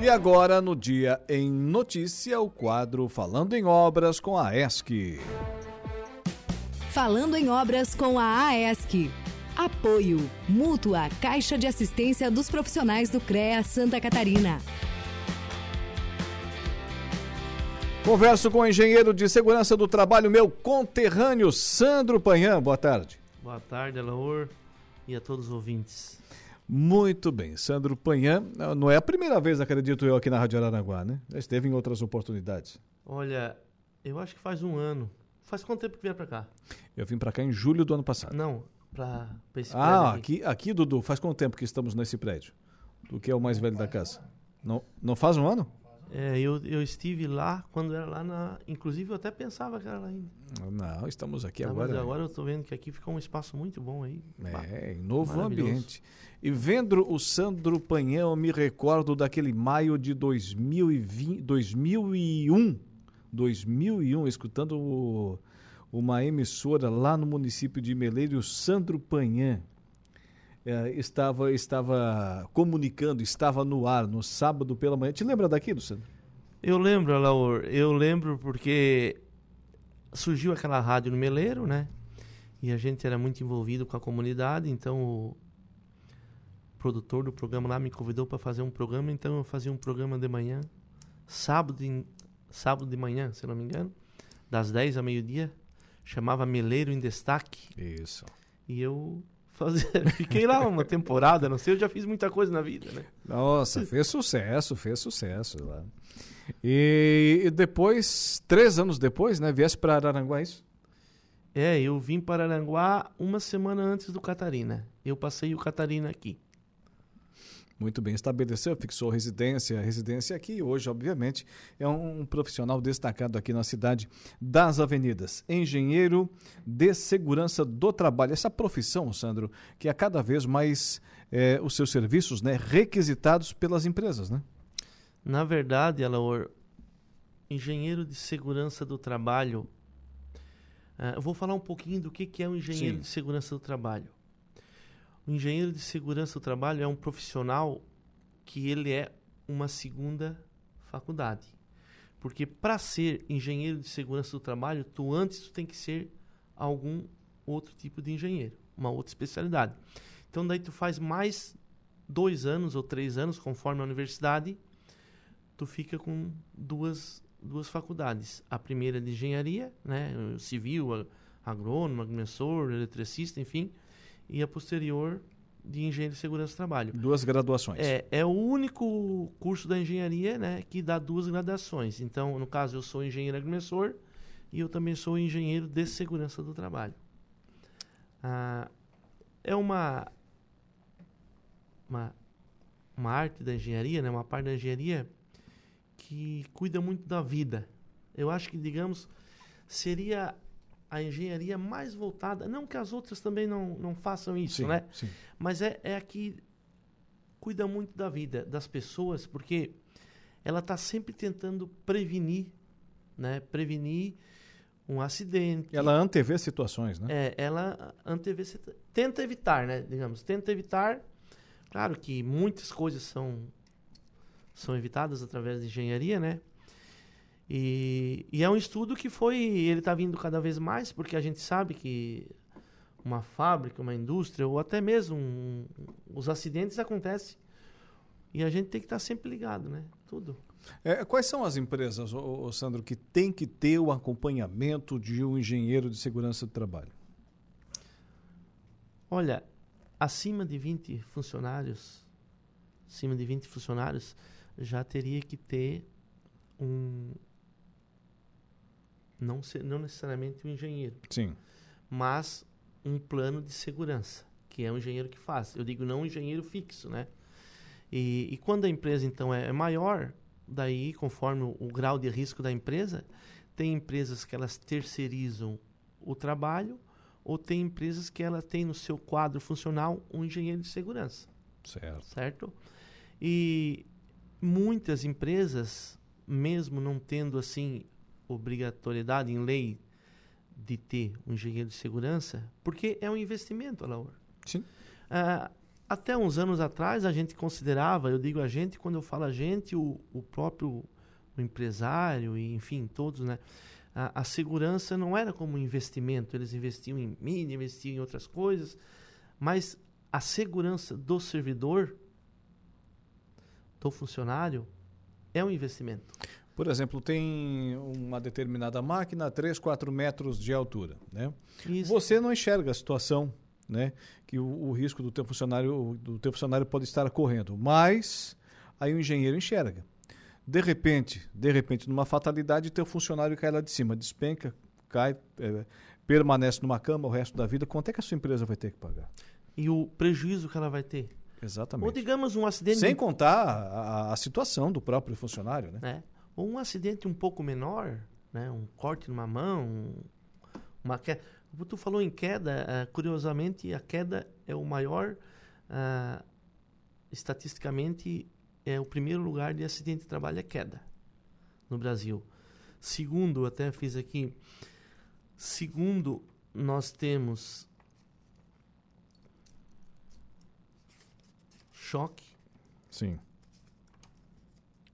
E agora, no Dia em Notícia, o quadro Falando em Obras com a ESC. Falando em Obras com a AESC. Apoio. Mútua Caixa de Assistência dos Profissionais do CREA Santa Catarina. Converso com o engenheiro de segurança do trabalho, meu conterrâneo Sandro Panhã. Boa tarde. Boa tarde, Alaor, e a todos os ouvintes. Muito bem, Sandro Panhã, não é a primeira vez, acredito eu, aqui na Rádio Araranguá, né? Já esteve em outras oportunidades. Olha, eu acho que faz um ano. Faz quanto tempo que vier pra cá? Eu vim pra cá em julho do ano passado. Não, pra esse Ah, prédio aqui, aqui, Dudu, faz quanto tempo que estamos nesse prédio? Do que é o mais velho da casa? Não, não faz um ano? É, eu, eu estive lá quando era lá na. Inclusive eu até pensava que era lá ainda. Não, estamos aqui Tá, agora. Mas agora eu tô vendo que aqui ficou um espaço muito bom aí. É, novo ambiente. E vendo o Sandro Panhão, eu me recordo daquele maio de 2020, 2001, 2001, escutando o, uma emissora lá no município de Meleiro, Sandro Panhan. É, estava, estava comunicando, estava no ar no sábado pela manhã. Te lembra daquilo, Sandro? Eu lembro, Laur, eu lembro porque surgiu aquela rádio no Meleiro, né? E a gente era muito envolvido com a comunidade, então o produtor do programa lá me convidou para fazer um programa, então eu fazia um programa de manhã, sábado de, sábado de manhã, se não me engano, das 10 ao meio-dia, chamava Meleiro em Destaque. Isso. E eu fazia, [LAUGHS] fiquei lá uma temporada, não sei, eu já fiz muita coisa na vida, né? Nossa, fez sucesso, fez sucesso lá. E, depois, três anos depois, né, viesse para Araranguá, é isso? É, eu vim para Aranguá uma semana antes do Catarina. Eu passei o Catarina aqui. Muito bem, estabeleceu, fixou residência, residência aqui. Hoje, obviamente, é um profissional destacado aqui na cidade das avenidas. Engenheiro de segurança do trabalho. Essa profissão, Sandro, que é cada vez mais é, os seus serviços né, requisitados pelas empresas, né? Na verdade, Alaor, engenheiro de segurança do trabalho Uh, eu vou falar um pouquinho do que, que é um engenheiro Sim. de segurança do trabalho. O engenheiro de segurança do trabalho é um profissional que ele é uma segunda faculdade. Porque para ser engenheiro de segurança do trabalho, tu antes tu tem que ser algum outro tipo de engenheiro, uma outra especialidade. Então daí tu faz mais dois anos ou três anos, conforme a universidade, tu fica com duas duas faculdades. A primeira de engenharia, né, civil, agrônomo, agrimensor, eletricista, enfim, e a posterior de engenharia de segurança do trabalho. Duas graduações. É, é o único curso da engenharia, né, que dá duas graduações. Então, no caso, eu sou engenheiro agrimensor e eu também sou engenheiro de segurança do trabalho. Ah, é uma, uma uma arte da engenharia, né, uma parte da engenharia que cuida muito da vida. Eu acho que, digamos, seria a engenharia mais voltada, não que as outras também não, não façam isso, sim, né? Sim. Mas é, é a que cuida muito da vida das pessoas, porque ela está sempre tentando prevenir, né? Prevenir um acidente. Ela antevê situações, né? É, ela antevê, tenta evitar, né? Digamos, tenta evitar. Claro que muitas coisas são são evitadas através de engenharia, né? E, e é um estudo que foi, ele está vindo cada vez mais, porque a gente sabe que uma fábrica, uma indústria, ou até mesmo um, os acidentes acontecem. E a gente tem que estar tá sempre ligado, né? Tudo. É, quais são as empresas, ô, ô, Sandro, que tem que ter o acompanhamento de um engenheiro de segurança do trabalho? Olha, acima de 20 funcionários, acima de 20 funcionários, já teria que ter um não ser, não necessariamente um engenheiro. Sim. Mas um plano de segurança, que é um engenheiro que faz. Eu digo não um engenheiro fixo, né? E, e quando a empresa então é, é maior, daí conforme o, o, grau de risco da empresa, tem empresas que elas terceirizam o trabalho ou tem empresas que ela tem no seu quadro funcional um engenheiro de segurança. Certo. Certo? E muitas empresas, mesmo não tendo assim obrigatoriedade em lei de ter um engenheiro de segurança, porque é um investimento, Laura. Sim. Ah, até uns anos atrás a gente considerava, eu digo a gente, quando eu falo a gente, o, o próprio o empresário e enfim todos, né? A, a, segurança não era como um investimento, eles investiam em mídia, investiam em outras coisas, mas a segurança do servidor do funcionário é um investimento. Por exemplo, tem uma determinada máquina a 3, 4 metros de altura. Né? Isso. Você não enxerga a situação né, que o, o, risco do teu, funcionário, do teu funcionário pode estar correndo, mas aí o engenheiro enxerga. De repente, de repente, numa fatalidade, teu funcionário cai lá de cima, despenca, cai, é, permanece numa cama o resto da vida. Quanto é que a sua empresa vai ter que pagar? E o prejuízo que ela vai ter? Exatamente. Ou digamos um acidente. Sem contar a, a situação do próprio funcionário, né? É. Ou um acidente um pouco menor, né? Um corte numa mão, uma queda. Tu falou em queda, uh, curiosamente, a queda é o maior, uh, estatisticamente, é o primeiro lugar de acidente de trabalho é queda no Brasil. Segundo, até fiz aqui. Segundo, nós temos choque. Sim.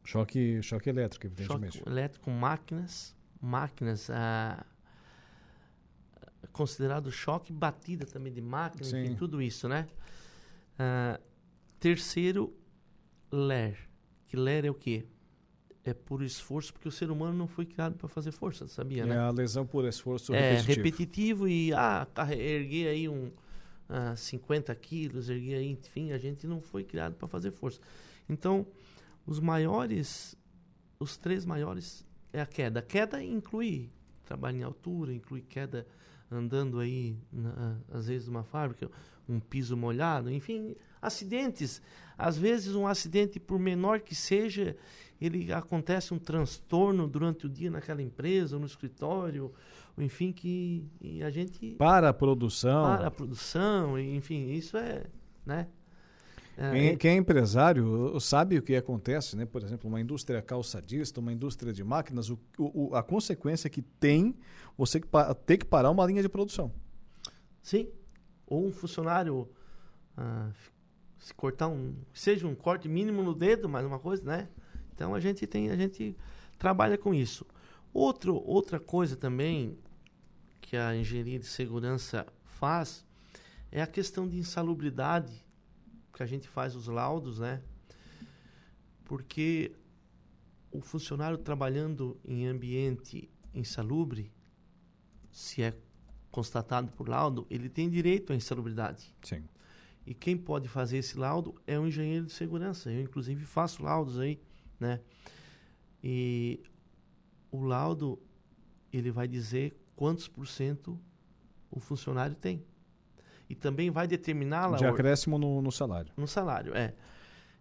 Choque, choque elétrico, evidentemente. Choque elétrico, máquinas, máquinas, ah, considerado choque, batida também de máquinas, enfim, tudo isso, né? Ah, terceiro, LER. Que LER é o quê? É por esforço, porque o ser humano não foi criado para fazer força, sabia, é né? É a lesão por esforço é, repetitivo. repetitivo e, ah, erguer aí um ah, 50 quilos, erguer aí, enfim, a gente não foi criado para fazer força. Então, os maiores, os três maiores é a queda. A queda inclui trabalho em altura, inclui queda andando aí, na, às vezes, numa fábrica, um piso molhado, enfim, acidentes. Às vezes, um acidente, por menor que seja, ele acontece um transtorno durante o dia naquela empresa, no escritório, enfim, que a gente... Para a produção. Para a produção, enfim, isso é, né? É, quem, quem, é empresário sabe o que acontece, né? Por exemplo, uma indústria calçadista, uma indústria de máquinas, o, o, a consequência que tem você ter que parar uma linha de produção. Sim. Ou um funcionário ah, se cortar um, seja um corte mínimo no dedo, mais uma coisa, né? Então a gente tem, a gente trabalha com isso. Outro, outra coisa também que a engenharia de segurança faz é a questão de insalubridade, que a gente faz os laudos, né? Porque o funcionário trabalhando em ambiente insalubre, se é constatado por laudo, ele tem direito à insalubridade. Sim. E quem pode fazer esse laudo é o engenheiro de segurança. Eu, inclusive, faço laudos aí, né? E o laudo, ele vai dizer quantos por cento o funcionário tem. E também vai determinar... De acréscimo no, no salário. No salário, é.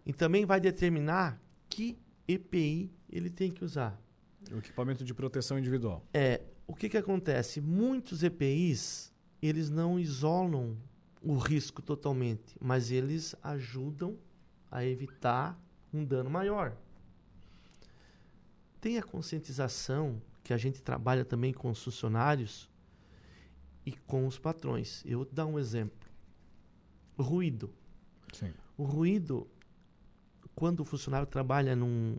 E também vai determinar que EPI ele tem que usar. O equipamento de proteção individual. É. O que, que acontece? Muitos EPIs, eles não isolam o risco totalmente, mas eles ajudam a evitar um dano maior. Tem a conscientização que a gente trabalha também com os funcionários e com os patrões. Eu vou dar um exemplo. Ruído. Sim. O ruído, quando o funcionário trabalha num,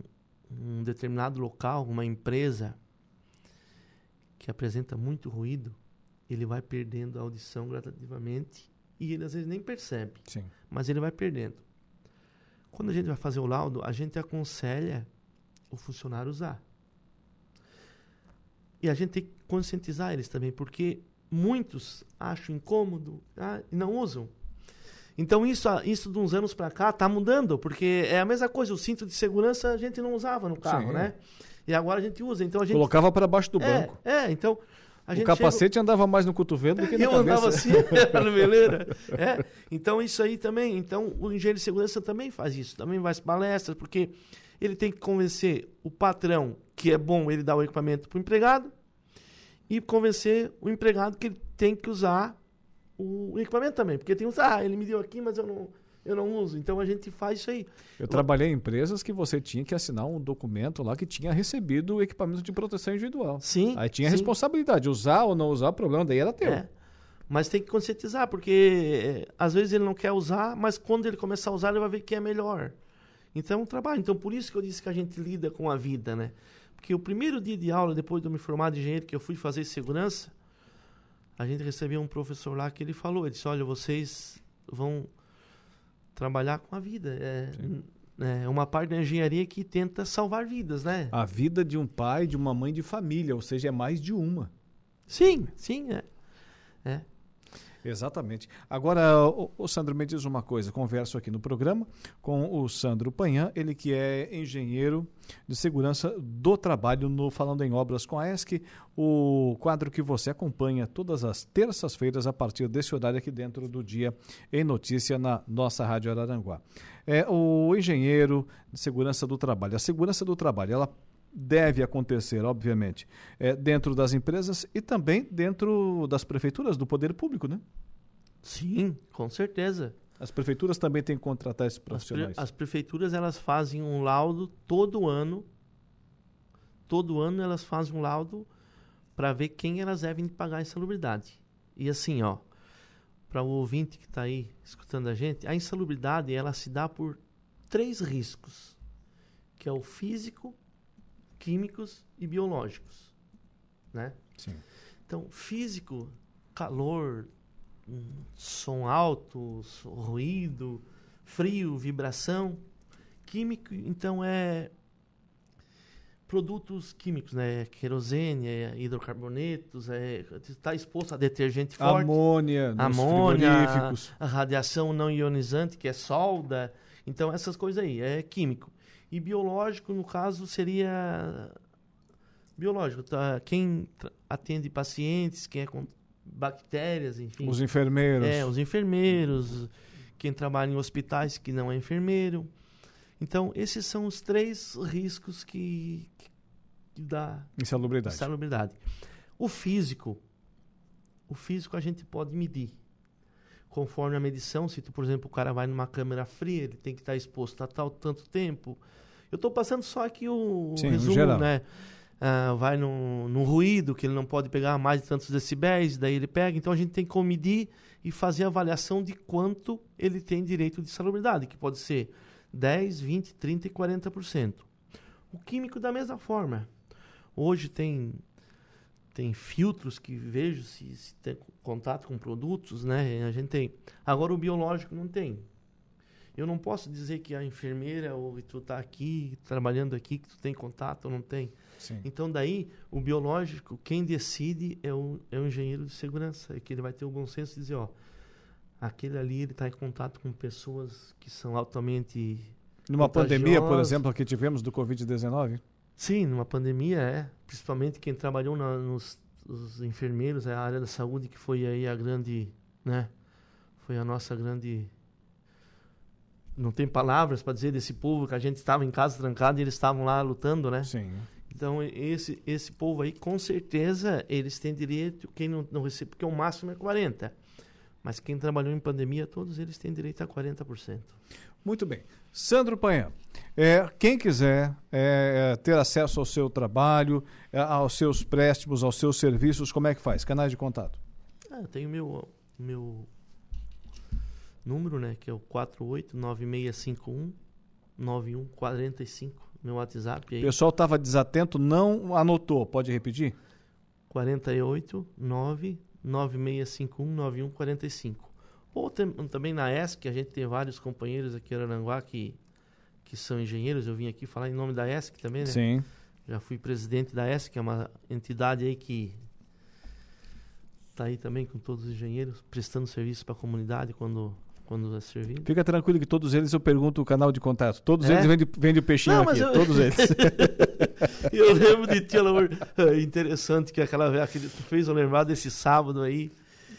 num determinado local, uma empresa que apresenta muito ruído, ele vai perdendo a audição gradativamente e ele às vezes nem percebe. Sim. Mas ele vai perdendo. Quando a gente vai fazer o laudo, a gente aconselha o funcionário usar. E a gente tem que conscientizar eles também, porque muitos acham incômodo ah, e não usam. Então isso, isso de uns anos para cá está mudando, porque é a mesma coisa, o cinto de segurança a gente não usava no carro, Sim. né? E agora a gente usa. Então a gente colocava para baixo do é, banco. É, então o capacete andava mais no cotovelo do que na eu [LAUGHS] cabeça. Eu andava assim, [LAUGHS] no veleira. [LAUGHS] É, então isso aí também, então o engenheiro de segurança também faz isso, também faz palestras, porque ele tem que convencer o patrão que é bom ele dar o equipamento para o empregado e convencer o empregado que ele tem que usar o equipamento também. Porque tem uns, ah, ele me deu aqui, mas eu não, eu não uso. Então a gente faz isso aí. Eu trabalhei em empresas que você tinha que assinar um documento lá que tinha recebido o equipamento de proteção individual. Sim. Aí tinha sim. responsabilidade. Usar ou não usar, o problema daí era teu. É. Mas tem que conscientizar, porque é, às vezes ele não quer usar, mas quando ele começar a usar, ele vai ver que é melhor. Então é um trabalho. Então por isso que eu disse que a gente lida com a vida, né? Porque o primeiro dia de aula, depois de eu me formar de engenheiro, que eu fui fazer segurança, a gente recebeu um professor lá que ele falou, ele disse, olha, vocês vão trabalhar com a vida. É, é uma parte da engenharia que tenta salvar vidas, né? A vida de um pai, de uma mãe de família, ou seja, é mais de uma. Sim, sim, é. é. Exatamente. Agora, o, o, Sandro, me diz uma coisa. Converso aqui no programa com o Sandro Panhan, ele que é engenheiro de segurança do trabalho no Falando em Obras com a ESC, o quadro que você acompanha todas as terças-feiras a partir desse horário aqui dentro do Dia em Notícia na nossa Rádio Araranguá. É o engenheiro de segurança do trabalho. A segurança do trabalho, ela deve acontecer, obviamente, é, dentro das empresas e também dentro das prefeituras, do poder público, né? Sim, com certeza. As prefeituras também têm que contratar esses profissionais. As, pre as prefeituras elas fazem um laudo todo ano, todo ano elas fazem um laudo para ver quem elas devem pagar a insalubridade. E assim, ó, para o ouvinte que está aí escutando a gente, a insalubridade ela se dá por três riscos, que é o físico, químicos e biológicos, né? Sim. Então, físico, calor, som alto, ruído, frio, vibração. Químico, então, é produtos químicos, né? Querosene, é hidrocarbonetos, é, está exposto a detergente forte. Amônia, amônia, a, a radiação não ionizante, que é solda. Então, essas coisas aí, é químico. E biológico, no caso, seria biológico. Tá? Quem atende pacientes, quem é com bactérias, enfim. Os enfermeiros. É, os enfermeiros, quem trabalha em hospitais que não é enfermeiro. Então, esses são os três riscos que, que dá insalubridade. insalubridade. O físico, o físico a gente pode medir. Conforme a medição, se tu, por exemplo, o cara vai numa câmera fria, ele tem que estar exposto a tal tanto tempo. Eu estou passando só aqui o, Sim, resumo, né? Ah, vai no, no ruído, que ele não pode pegar mais de tantos decibéis, daí ele pega. Então a gente tem que medir e fazer a avaliação de quanto ele tem direito de salubridade, que pode ser 10, 20, 30 e 40%. O químico da mesma forma. Hoje tem tem filtros que vejo se, se tem contato com produtos, né? A gente tem. Agora o biológico não tem. Eu não posso dizer que a enfermeira ou tu está aqui trabalhando aqui que tu tem contato ou não tem. Sim. Então daí o biológico quem decide é o, é o engenheiro de segurança, é que ele vai ter o bom senso de dizer, ó, aquele ali ele está em contato com pessoas que são altamente numa pandemia, por exemplo, que tivemos do Covid-19? Sim, numa pandemia, é. Principalmente quem trabalhou na, nos os enfermeiros, é a área da saúde que foi aí a grande, né? Foi a nossa grande não tem palavras para dizer desse povo que a gente estava em casa trancado e eles estavam lá lutando, né? Sim. Então esse esse povo aí com certeza eles têm direito, quem não, não recebe, porque o máximo é 40. Mas quem trabalhou em pandemia, todos eles têm direito a 40%. Muito bem. Sandro Panha, é, quem quiser é, é, ter acesso ao seu trabalho, é, aos seus préstimos, aos seus serviços, como é que faz? Canais de contato? Ah, eu tenho meu meu número, né, que é o 489651 9145, meu WhatsApp aí. O pessoal estava desatento, não anotou, pode repetir? 48 9651 9145. Ou tem, também na ESC, a gente tem vários companheiros aqui em Arananguá que, que são engenheiros. Eu vim aqui falar em nome da ESC também, né? Sim. Já fui presidente da ESC, que é uma entidade aí que está aí também com todos os engenheiros, prestando serviço para a comunidade quando quando é servido. Fica tranquilo que todos eles eu pergunto o canal de contato. Todos é? eles vendem, vendem o peixinho Não, aqui, eu... todos eles. [LAUGHS] eu lembro de ti, é interessante que aquela que tu fez eu lembrar desse sábado aí.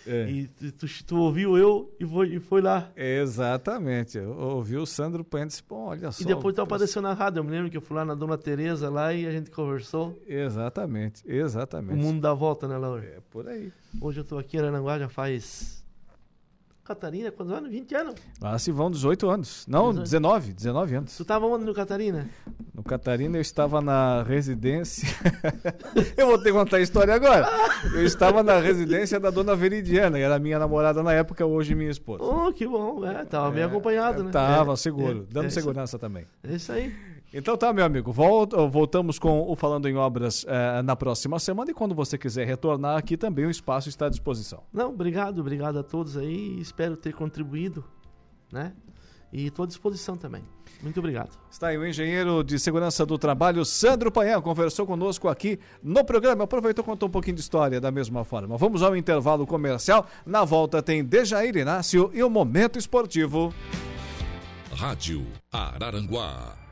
É. E tu, tu, ouviu eu e foi, e foi lá. Exatamente. Eu ouvi o Sandro disse, pô, olha só. E depois tu apareceu na rádio. Eu me lembro que eu fui lá na Dona Tereza lá e a gente conversou. Exatamente, exatamente. O mundo dá volta, né, Laura? É, por aí. Hoje eu tô aqui em Aranaguá já faz Catarina, quantos anos? 20 anos? Lá se vão 18 anos. Não, 19, 19 anos. Tu estava onde no Catarina? No Catarina eu estava na residência. [LAUGHS] eu vou que contar a história agora. Eu estava na residência da dona Veridiana, e era minha namorada na época, hoje minha esposa. Oh, que bom, é, tava é, bem acompanhado, né? Tava, é, seguro, é, dando é segurança também. É isso aí. Então tá, meu amigo. voltamos com o Falando em Obras eh, na próxima semana e quando você quiser retornar aqui também o espaço está à disposição. Não, obrigado, obrigado a todos aí. Espero ter contribuído, né? E estou à disposição também. Muito obrigado. Está aí o engenheiro de segurança do trabalho, Sandro Payan, conversou conosco aqui no programa. Aproveitou e contou um pouquinho de história da mesma forma. Vamos ao intervalo comercial. Na volta tem Dejair Inácio e o Momento Esportivo. Rádio Araranguá.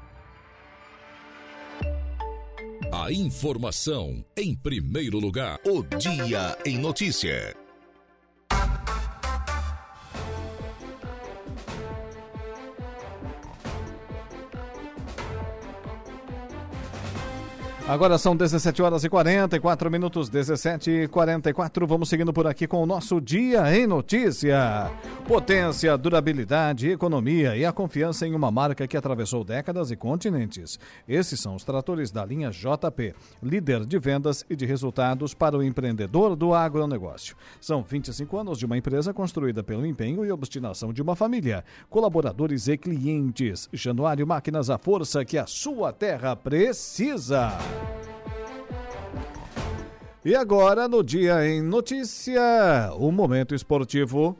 A informação em primeiro lugar. O Dia em Notícia. Agora são 17 horas e 44 minutos, 17 e 44. Vamos seguindo por aqui com o nosso Dia em Notícia. Potência, durabilidade, economia e a confiança em uma marca que atravessou décadas e continentes. Esses são os tratores da linha JP, líder de vendas e de resultados para o empreendedor do agronegócio. São 25 anos de uma empresa construída pelo empenho e obstinação de uma família, colaboradores e clientes. Januário Máquinas, a força que a sua terra precisa. E agora, no Dia em Notícia, o momento esportivo.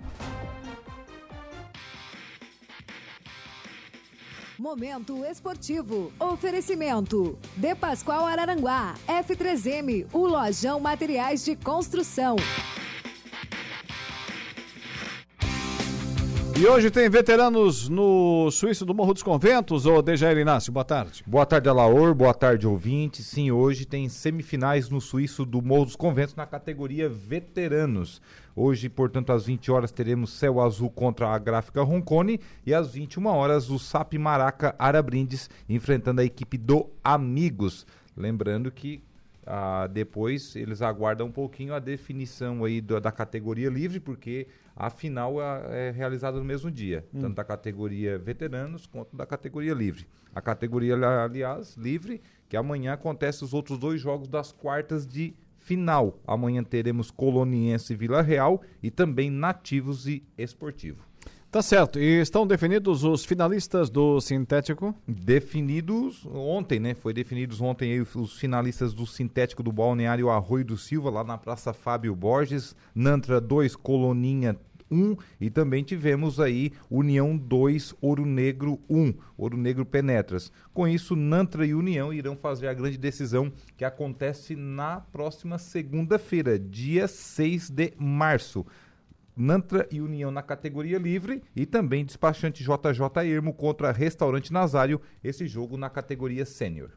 Momento esportivo. Oferecimento. De Pascoal Araranguá. F3M. O Lojão Materiais de Construção. E hoje tem veteranos no Suíço do Morro dos Conventos, ou Dejair Inácio, boa tarde. Boa tarde, Alaor, boa tarde, ouvinte. Sim, hoje tem semifinais no Suíço do Morro dos Conventos na categoria veteranos. Hoje, portanto, às 20 horas teremos Céu Azul contra a Gráfica Roncone e às 21 horas o SAP Maraca Arabrindes enfrentando a equipe do Amigos. Lembrando que ah, depois eles aguardam um pouquinho a definição aí da, da categoria livre, porque a final é, é realizada no mesmo dia, hum. tanto da categoria veteranos quanto da categoria livre. A categoria, aliás, livre, que amanhã acontece os outros dois jogos das quartas de final. Amanhã teremos Coloniense e Vila Real e também Nativos e Esportivo. Tá certo. E estão definidos os finalistas do sintético? Definidos ontem, né? Foi definidos ontem aí os finalistas do sintético do Balneário Arroio do Silva, lá na Praça Fábio Borges. Nantra 2, Coloninha 1 e também tivemos aí União 2, Ouro Negro 1, Ouro Negro Penetras. Com isso, Nantra e União irão fazer a grande decisão que acontece na próxima segunda-feira, dia 6 de março. Nantra e União na categoria livre e também despachante JJ Ermo contra Restaurante Nazário, esse jogo na categoria sênior.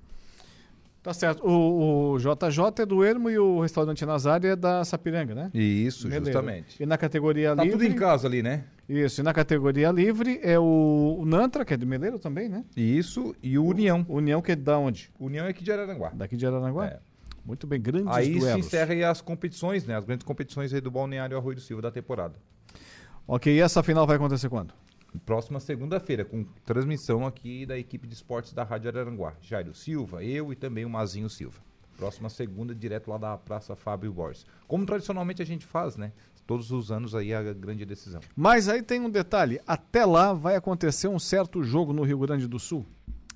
Tá certo. O, o, JJ é do Ermo e o restaurante Nazário é da Sapiranga, né? Isso, Beleza. justamente. E na categoria tá livre. Tá tudo em casa ali, né? Isso. E na categoria livre é o, o Nantra, que é de Meleiro também, né? Isso. E o União. O União, que é da onde? União é aqui de Araranguá. Daqui de Araranguá? É. Muito bem, grandes aí duelos. Aí se encerra as competições, né? As grandes competições aí do Balneário Arroio do Silva da temporada. Ok, e essa final vai acontecer quando? Próxima segunda-feira, com transmissão aqui da equipe de esportes da Rádio Araranguá. Jairo Silva, eu e também o Mazinho Silva. Próxima segunda, direto lá da Praça Fábio Borges. Como tradicionalmente a gente faz, né? Todos os anos aí a grande decisão. Mas aí tem um detalhe: até lá vai acontecer um certo jogo no Rio Grande do Sul.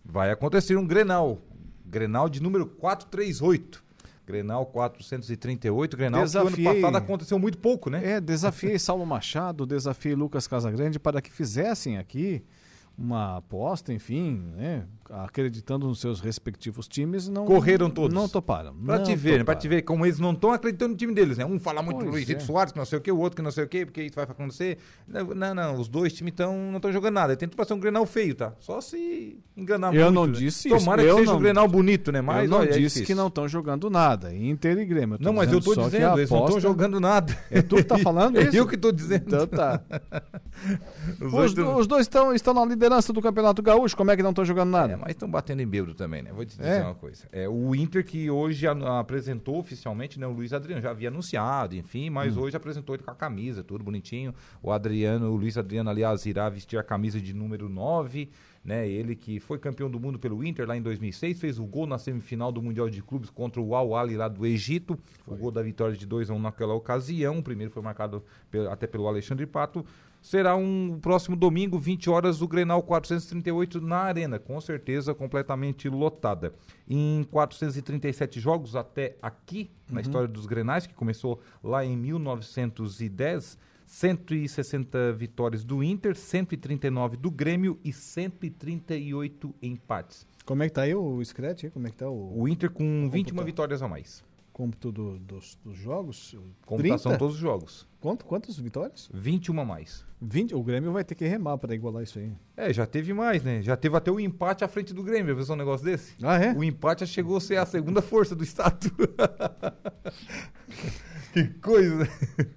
Vai acontecer um Grenal. Grenal de número 438. Grenal 438, Grenal desafiei, que ano passado aconteceu muito pouco, né? É, desafiei Saulo Machado, desafiei Lucas Casagrande para que fizessem aqui uma aposta, enfim, né? acreditando nos seus respectivos times, não correram todos. Não toparam. Para te ver, né? para te ver como eles não estão acreditando no time deles, né? Um fala muito pois Luizito é. Soares, que não sei o que, o outro que não sei o que, porque isso vai acontecer. Não, não, os dois times tão, não estão jogando nada. Tem tudo para ser um Grenal feio, tá? Só se enganar eu muito. Eu não disse isso. Tomara eu que seja não, um Grenal bonito, né? Mas eu não olha, é disse é que não estão jogando nada. Inter e Grêmio. Não, mas eu estou dizendo, eles não estão jogando nada. É tu que tá falando [LAUGHS] é isso? eu que estou dizendo. Então tá. [LAUGHS] os, os, dois estão, estão na liderança do Campeonato Gaúcho, como é que não estão jogando nada? É, mas estão batendo em bêbado também, né? Vou te dizer é. uma coisa. É, o Inter que hoje apresentou oficialmente, né? O Luiz Adriano já havia anunciado, enfim, mas hum. hoje apresentou ele com a camisa, tudo bonitinho. O Adriano, o Luiz Adriano, aliás, irá vestir a camisa de número 9. Né, ele que foi campeão do mundo pelo Inter lá em 2006, fez o gol na semifinal do Mundial de Clubes contra o Al Ahly lá do Egito, foi. o gol da vitória de 2 a 1 naquela ocasião, o primeiro foi marcado até pelo Alexandre Pato será um próximo domingo, 20 horas, o Grenal 438 na Arena, com certeza completamente lotada. Em 437 jogos até aqui, uhum. na história dos Grenais, que começou lá em 1910, 160 vitórias do Inter, 139 do Grêmio e 138 empates. Como é que tá aí o Scratch? Como é que tá o... o Inter com 21 vitórias a mais cômputo do, dos, dos, jogos? Computação 30? todos os jogos. Quanto, quantas vitórias? 21 a mais. 20, o Grêmio vai ter que remar para igualar isso aí. É, já teve mais, né? Já teve até o empate à frente do Grêmio. Viu um negócio desse? Ah, é? O empate chegou a ser a segunda força do [LAUGHS] estado. [LAUGHS] que coisa.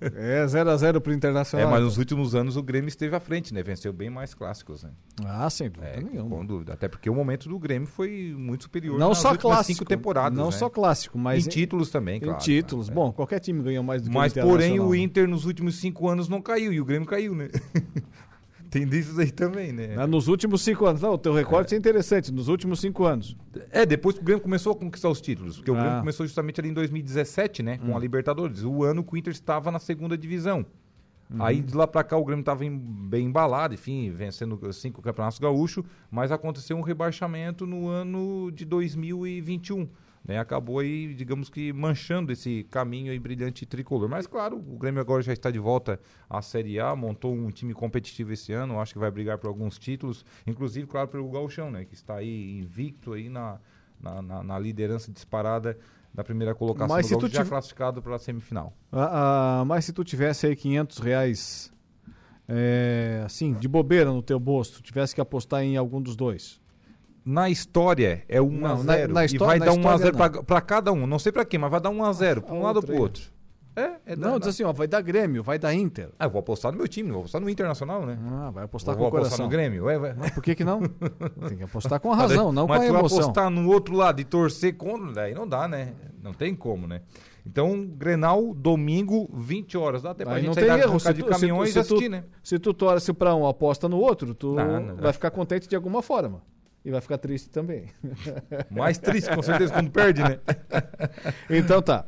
É 0x0 pro Internacional. É, mas nos últimos anos o Grêmio esteve à frente, né? Venceu bem mais clássicos, né? Ah, sem dúvida É, nenhuma. com dúvida. Até porque o momento do Grêmio foi muito superior Não nas só clássico. cinco temporadas. Não né? só clássico, mas. Em títulos também, Em claro. títulos. Bom, qualquer time ganhou mais do que Mas, o porém, Internacional, o né? Inter nos últimos cinco anos não caiu e o Grêmio caiu, né? [LAUGHS] [LAUGHS] Tem disso aí também, né? Ah, Nos últimos cinco anos. Não, o teu recorde é interessante. Nos últimos cinco anos. É, depois que o Grêmio começou a conquistar os títulos. Porque o Ah. Grêmio começou justamente ali em 2017, né? Com Hum. a Libertadores. O ano que o Inter estava na segunda divisão. Uhum. Aí de lá pra cá o Grêmio estava bem embalado, enfim, vencendo cinco campeonatos gaúchos, mas aconteceu um rebaixamento no ano de 2021. Né, acabou aí, digamos que, manchando esse caminho aí brilhante tricolor. Mas, claro, o Grêmio agora já está de volta à Série A, montou um time competitivo esse ano, acho que vai brigar por alguns títulos, inclusive, claro, pelo Gauchão, né, que está aí invicto aí na, na, na- na liderança disparada da primeira colocação Mas do já tiv- classificado para a semifinal. Ah, ah, mas se tu tivesse aí 500 reais, é, assim, de bobeira no teu bolso, tivesse que apostar em algum dos dois. Na história é 1 Não, a na- 0 na e histó- vai na dar 1 a história 0 não. pra- pra cada um. Não sei pra quem, mas vai dar 1 a 0 pra um lado ou pro aí. outro. É, é Não, da- diz assim, ó, vai dar Grêmio, vai dar Inter. Ah, eu vou apostar no meu time, vou apostar no Internacional, né? Ah, vai apostar vou com o apostar coração. no Grêmio. É, vai. Não, por que que não? Tem que apostar com [LAUGHS] a razão, não com mas a tu emoção. apostar no outro lado e torcer contra, daí não dá, né? Não tem como, né? Então, Grenal, domingo, 20 horas. Dá até pra Aí gente não sair tem erro. Se de tu, se tu- caminhões e se tu- assistir, né? se tu torce pra um, aposta no outro, tu Não, não vai vai. ficar contente de alguma forma. E vai ficar triste também. [LAUGHS] Mais triste, com certeza, quando perde, né? [LAUGHS] então tá.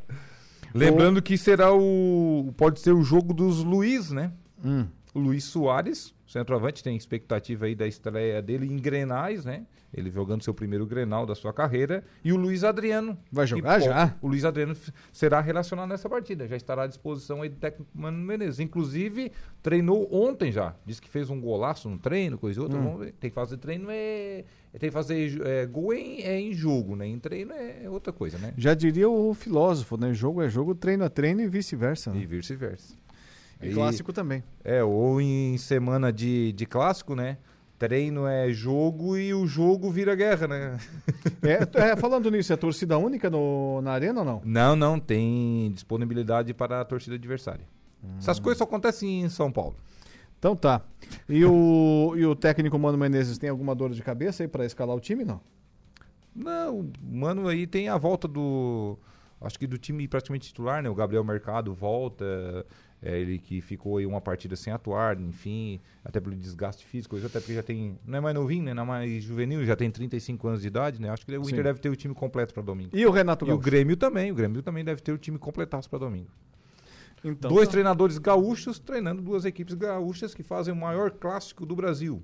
Lembrando que será o. Pode ser o jogo dos Luiz, né? Hum. O Luiz Soares, centroavante, tem expectativa aí da estreia dele em Grenais, né? Ele jogando seu primeiro Grenal da sua carreira. E o Luiz Adriano. Vai que jogar po- já? O Luiz Adriano será relacionado nessa partida. Já estará à disposição aí do técnico Mano Menezes. Inclusive, treinou ontem já. Disse que fez um golaço no treino, coisa e outra. Hum. Vamos ver. Tem que fazer treino, é. Tem que fazer é, gol em, é em jogo, né? Em treino é outra coisa, né? Já diria o filósofo, né? Jogo é jogo, treino é treino e vice-versa. né? E vice-versa. E clássico também. É, ou em semana de, de clássico, né? Treino é jogo e o jogo vira guerra, né? É, é, falando nisso, é torcida única no, na arena ou não? Não, não, tem disponibilidade para a torcida adversária. Essas coisas só acontecem em São Paulo. Então tá. E o, e o técnico Mano Menezes tem alguma dor de cabeça aí pra escalar o time, não? Não, o Mano aí tem a volta do. Acho que do time praticamente titular, né? O Gabriel Mercado volta. É ele que ficou aí uma partida sem atuar, enfim, até pelo desgaste físico, até porque já tem. Não é mais novinho, né? Não é mais juvenil, já tem 35 anos de idade, né? Acho que o Sim. Inter deve ter o time completo para domingo. E o Renato E o Gaúcho? Grêmio também. O Grêmio também deve ter o time completaço para domingo. Então, Dois tá. treinadores gaúchos treinando duas equipes gaúchas que fazem o maior clássico do Brasil.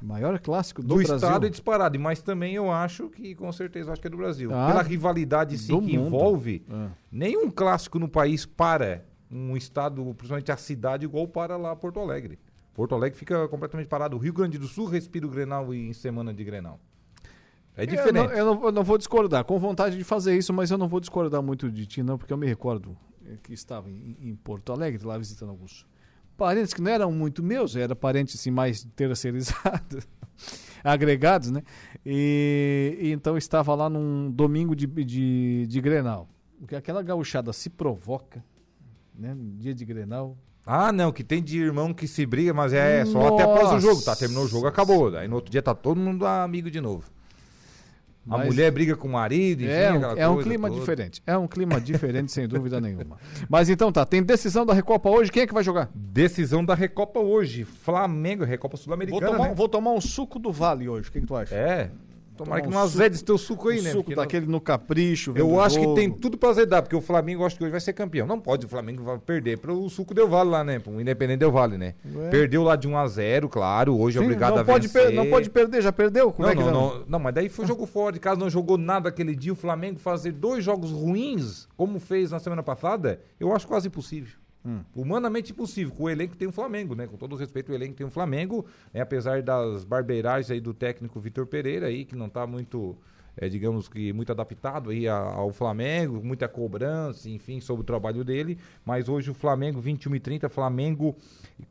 Maior clássico do, Do, Brasil. estado é disparado, mas também eu acho que, com certeza, acho que é do Brasil. Ah, Pela rivalidade sim, do que mundo. envolve, Ah. nenhum clássico no país para um estado, principalmente a cidade, igual para lá Porto Alegre. Porto Alegre fica completamente parado. O Rio Grande do Sul respira o Grenal em semana de Grenal. É diferente. Eu não, eu não- eu não vou discordar, com vontade de fazer isso, mas eu não vou discordar muito de ti, não, porque eu me recordo que estava em, em Porto Alegre, lá visitando alguns parentes que não eram muito meus, eram parentes assim, mais terceirizados, [LAUGHS] agregados, né? E, e então estava lá num domingo de, de, de Grenal. Porque aquela gauchada se provoca, né? No dia de Grenal. Ah, não, que tem de irmão que se briga, mas é só até após o jogo, tá? Nossa. Terminou o jogo, acabou. Aí no outro dia tá todo mundo amigo de novo. A Mas- mulher briga com o marido, enfim, É, um, aquela é um clima toda. diferente. É um clima diferente, sem dúvida nenhuma. Mas então tá, tem decisão da Recopa hoje. Quem é que vai jogar? Decisão da Recopa hoje. Flamengo, Recopa Vou Sul-Americana, tomar, né? vou tomar um suco do Vale hoje. O que, que tu acha? É. Tomara Tomar que um não azede esse teu suco aí, um né? suco daquele no capricho. Eu o acho que tem tudo pra azedar, porque o Flamengo acho que hoje vai ser campeão. Não pode, o Flamengo vai perder pro suco Del Vale lá, né? Pro Independente Del Vale, né? Ué. Perdeu lá de 1 a 0 claro, hoje é Sim, obrigado não a pode vencer. não pode perder, já perdeu? Como Não, é que não, não, não, mas daí foi jogo fora de casa, não jogou nada aquele dia. O Flamengo fazer dois jogos ruins, como fez na semana passada, eu acho quase impossível. Hum. Humanamente impossível, com o elenco tem o Flamengo, né? Com todo respeito, o elenco tem o Flamengo, né? apesar das barbeiragens aí do técnico Vitor Pereira aí, que não tá muito, é, digamos que muito adaptado aí ao Flamengo, muita cobrança, enfim, sobre o trabalho dele. Mas hoje o Flamengo, 21 e 30, Flamengo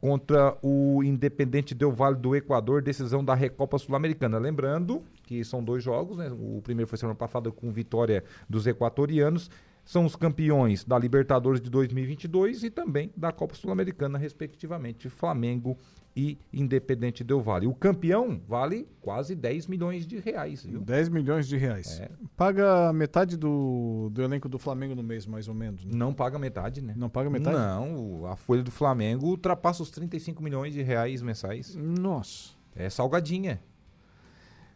contra o Independente Del Vale do Equador, decisão da Recopa Sul-Americana. Lembrando que são dois jogos, né? O primeiro foi semana passada com vitória dos equatorianos. São os campeões da Libertadores de 2022 e também da Copa Sul-Americana, respectivamente, Flamengo e Independente Del Vale. O campeão vale quase 10 milhões de reais, viu? 10 milhões de reais. É. Paga metade do, do elenco do Flamengo no mês, mais ou menos. Né? Não paga metade, né? Não paga metade? Não, a folha do Flamengo ultrapassa os 35 milhões de reais mensais. Nossa. É salgadinha.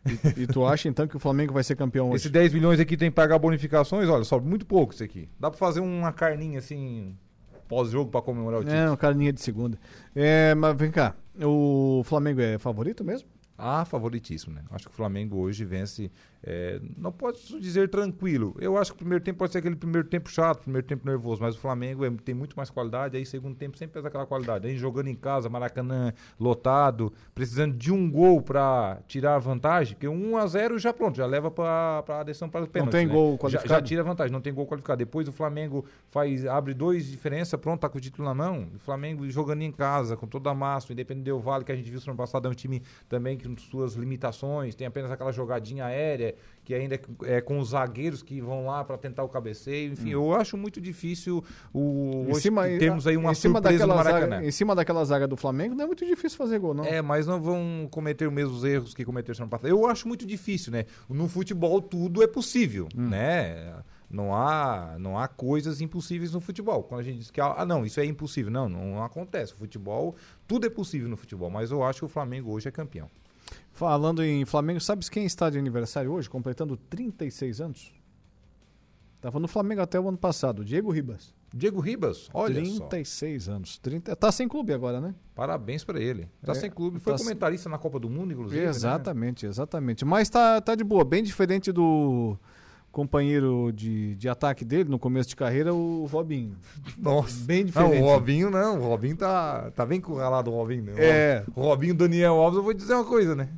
E, e, tu acha então que o Flamengo vai ser campeão hoje? Esse 10 milhões aqui tem que pagar bonificações, olha, sobe muito pouco isso aqui. Dá pra fazer uma carninha assim, pós-jogo para comemorar o título. É, uma carninha de segunda. É, mas vem cá, o Flamengo é favorito mesmo? Ah, favoritíssimo, né? Acho que o Flamengo hoje vence é, não posso dizer tranquilo. Eu acho que o primeiro tempo pode ser aquele primeiro tempo chato, primeiro tempo nervoso, mas o Flamengo é, tem muito mais qualidade, aí segundo tempo sempre pesa aquela qualidade. Aí jogando em casa, Maracanã lotado, precisando de um gol para tirar a vantagem, porque 1 a 0 já pronto, já leva para a adesão para os pênaltis. Não tem né? gol qualificado? Já, já, tira a vantagem, não tem gol qualificado. Depois o Flamengo faz, abre dois diferença, pronto, tá com o título na mão. O Flamengo jogando em casa, com toda a massa, independente do Vale, que a gente viu no ano passado, é um time também com suas limitações, tem apenas aquela jogadinha aérea que ainda é com os zagueiros que vão lá para tentar o cabeceio. Enfim, hum. eu acho muito difícil o, em cima, temos aí uma em cima surpresa no Maracanã. Zaga, em cima daquela zaga do Flamengo não é muito difícil fazer gol, não. É, mas não vão cometer os mesmos erros que cometeram no passado. Eu acho muito difícil, né? No futebol tudo é possível, hum. né? Não há, não há coisas impossíveis no futebol. Quando a gente diz que, ah, não, isso é impossível. Não, não acontece. O futebol, tudo é possível no futebol. Mas eu acho que o Flamengo hoje é campeão. Falando em Flamengo, sabes quem está de aniversário hoje, completando 36 anos? Estava no Flamengo até o ano passado, Diego Ribas. Diego Ribas, olha 36 só. anos. 30, tá sem clube agora, né? Parabéns para ele. Tá é, sem clube. Foi tá comentarista na Copa do Mundo, inclusive. Né? Exatamente, né? exatamente. Mas tá, tá de boa, bem diferente do companheiro de, de ataque dele no começo de carreira, o Robinho. Nossa. Bem diferente. Não, o Robinho não. O Robinho tá, tá bem curralado, o Robinho. É. O Robinho Daniel Alves, eu vou dizer uma coisa, né?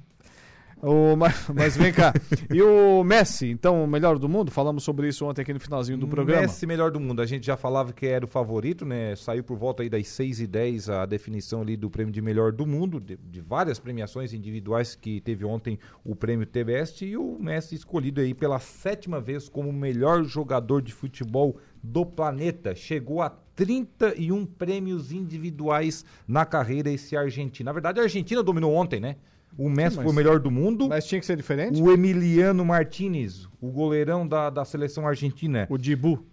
O, mas, mas, vem cá. E o Messi, então, o melhor do mundo? Falamos sobre isso ontem aqui no finalzinho do programa. Messi, melhor do mundo. A gente já falava que era o favorito, né? Saiu por volta aí das 6 e 10 a definição ali do prêmio de melhor do mundo, de, de várias premiações individuais que teve ontem o prêmio TBS e o Messi escolhido aí pela sétima vez como o melhor jogador de futebol do planeta. Chegou a 31 prêmios individuais na carreira esse argentino. Na verdade, a Argentina dominou ontem, né? O Messi mas, foi o melhor do mundo. Mas tinha que ser diferente? O Emiliano Martinez, o goleirão da, da seleção argentina. O Dibu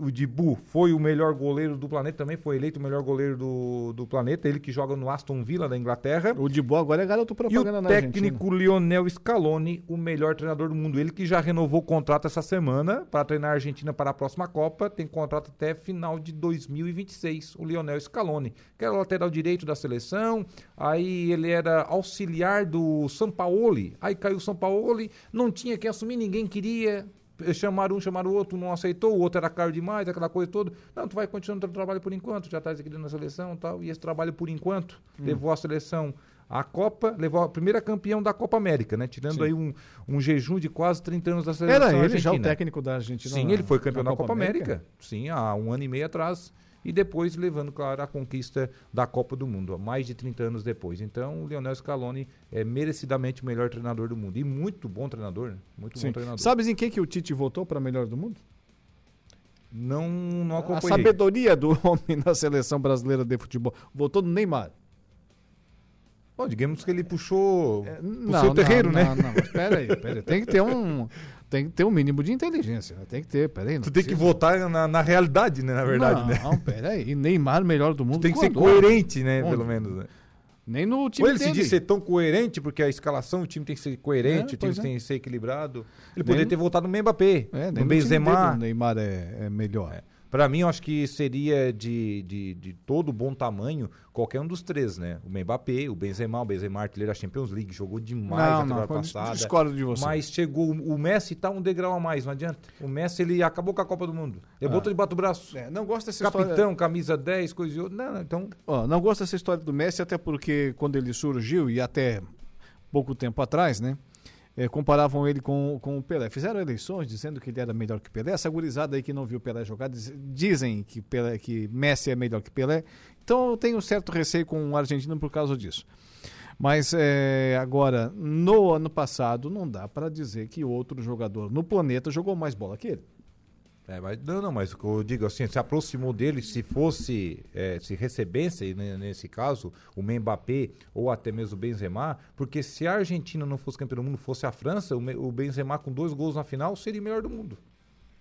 o Dibu foi o melhor goleiro do planeta, também foi eleito o melhor goleiro do, do planeta, ele que joga no Aston Villa da Inglaterra. O Dibu agora é garoto propaganda e o técnico Lionel Scaloni, o melhor treinador do mundo, ele que já renovou o contrato essa semana para treinar a Argentina para a próxima Copa, tem contrato até final de 2026, o Lionel Scaloni, que era lateral direito da seleção, aí ele era auxiliar do Sampaoli, aí caiu o Sampaoli, não tinha quem assumir, ninguém queria, chamaram um, chamaram o outro, não aceitou, o outro era caro demais, aquela coisa toda. Não, tu vai continuar o teu trabalho por enquanto, já estás aqui dentro da seleção e tal. E esse trabalho por enquanto hum. levou a seleção à Copa, levou a primeira campeão da Copa América, né? Tirando Sim. aí um, um jejum de quase 30 anos da seleção. Era ele argentina. já o técnico da Argentina. Sim, na, ele foi campeão da Copa, Copa América. América. Sim, há um ano e meio atrás e depois levando, claro, a conquista da Copa do Mundo, mais de 30 anos depois. Então, o Lionel Scaloni é merecidamente o melhor treinador do mundo. E muito bom treinador, né? Muito Sim. bom treinador. Sabes em quem que o Tite votou para melhor do mundo? Não, não acompanhei. A sabedoria do [LAUGHS] homem na seleção brasileira de futebol. Votou no Neymar. Bom, digamos que ele puxou é, não, o seu terreiro, não, né? Não, não, mas peraí, peraí. Tem que ter um, tem que ter um mínimo de inteligência. Né? Tem que ter, peraí. Tu tem que votar na, na, realidade, né? Na verdade, não, né? Não, peraí. Neymar, melhor do mundo. Tu tem que ser coerente, né? Onde? Pelo menos, né? Nem no time Ou ele dele. se diz ser tão coerente, porque a escalação, o time tem que ser coerente, é, o time é. tem que ser equilibrado. Ele poderia ter votado no Mbappé, é, no Benzema. O Neymar é, é melhor. Para mim, eu acho que seria de, de, de, todo bom tamanho qualquer um dos três, né? O Mbappé, o Benzema, o Benzema artilheiro da Champions League, jogou demais não, na temporada passada. Discordo de você. Mas chegou, o Messi tá um degrau a mais, não adianta. O Messi, ele acabou com a Copa do Mundo. Ele ah. botou de bato o braço. É, não gosta dessa Capitão, história... camisa 10, coisa de outra. Não, então... Ó, não gosto dessa história do Messi, até porque quando ele surgiu, e até pouco tempo atrás, né? É, comparavam ele com, com o Pelé. Fizeram eleições dizendo que ele era melhor que Pelé. Essa gurizada aí que não viu Pelé jogar diz, dizem que, Pelé, que Messi é melhor que Pelé. Então eu tenho certo receio com o argentino por causa disso. Mas é, agora, no ano passado, não dá para dizer que outro jogador no planeta jogou mais bola que ele. É, mas, não, não, mas eu digo assim, se aproximou dele, se fosse, é, se recebesse, né, nesse caso, o Mbappé ou até mesmo o Benzema, porque se a Argentina não fosse campeão do mundo, fosse a França, o, o Benzema com dois gols na final seria o melhor do mundo.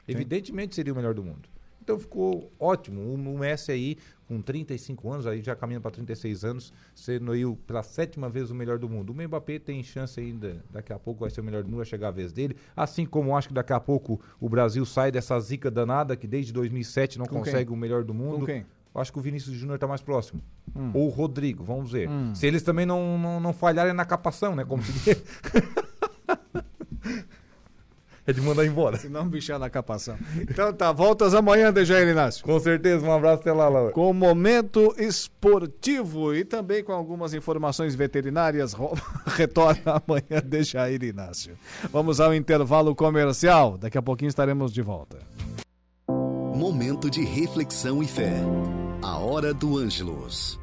Sim. Evidentemente seria o melhor do mundo. Então ficou ótimo. O Messi aí, com 35 anos, aí já caminhando para 36 anos, sendo aí pela sétima vez o melhor do mundo. O Mbappé tem chance ainda, daqui a pouco vai ser o melhor do mundo, vai chegar a vez dele. Assim como acho que daqui a pouco o Brasil sai dessa zica danada que desde 2007 não com consegue quem? o melhor do mundo. Com quem? acho que o Vinícius Júnior está mais próximo. Hum. Ou o Rodrigo, vamos ver. Hum. Se eles também não, não, não falharem na capação, né? Como se diz. [LAUGHS] É de mandar embora. Se não bichar na capação. Então tá, voltas amanhã, Dejair Inácio. Com certeza, um abraço até lá, Laura. Com o momento esportivo e também com algumas informações veterinárias, [LAUGHS] retorna amanhã, Dejair Inácio. Vamos ao intervalo comercial, daqui a pouquinho estaremos de volta. Momento de reflexão e fé. A hora do Ângelos.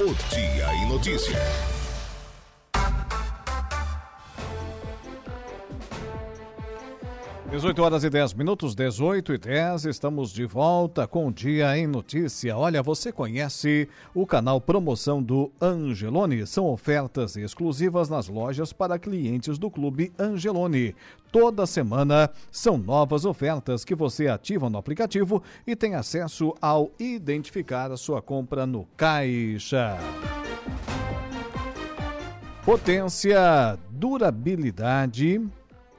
o Dia em Notícia. 18 horas e 10 minutos, 18 e 10, estamos de volta com o Dia em Notícia. Olha, você conhece o canal Promoção do Angelone? São ofertas exclusivas nas lojas para clientes do Clube Angelone. Toda semana são novas ofertas que você ativa no aplicativo e tem acesso ao identificar a sua compra no caixa. Potência, durabilidade,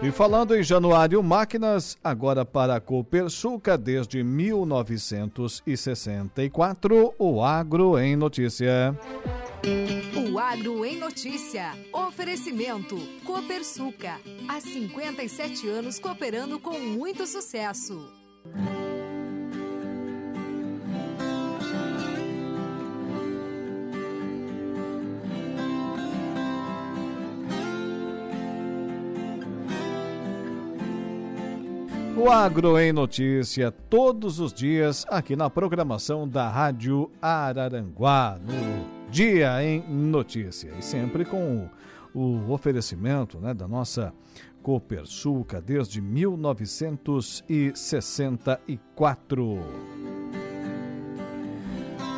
E falando em Januário Máquinas, agora para a Copersuca, desde 1964, o Agro em Notícia. O Agro em Notícia. Oferecimento. Copersuca. Há 57 anos cooperando com muito sucesso. O Agro em Notícia, todos os dias, aqui na programação da Rádio Araranguá, no Dia em Notícia. E sempre com o, o oferecimento né, da nossa Copersuca desde 1964.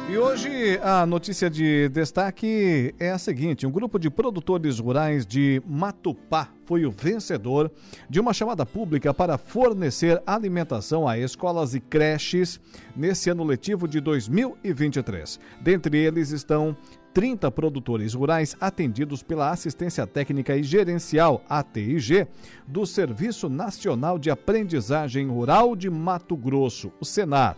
E hoje a notícia de destaque é a seguinte: um grupo de produtores rurais de Matupá foi o vencedor de uma chamada pública para fornecer alimentação a escolas e creches nesse ano letivo de 2023. Dentre eles estão 30 produtores rurais atendidos pela Assistência Técnica e Gerencial ATIG do Serviço Nacional de Aprendizagem Rural de Mato Grosso, o Senar.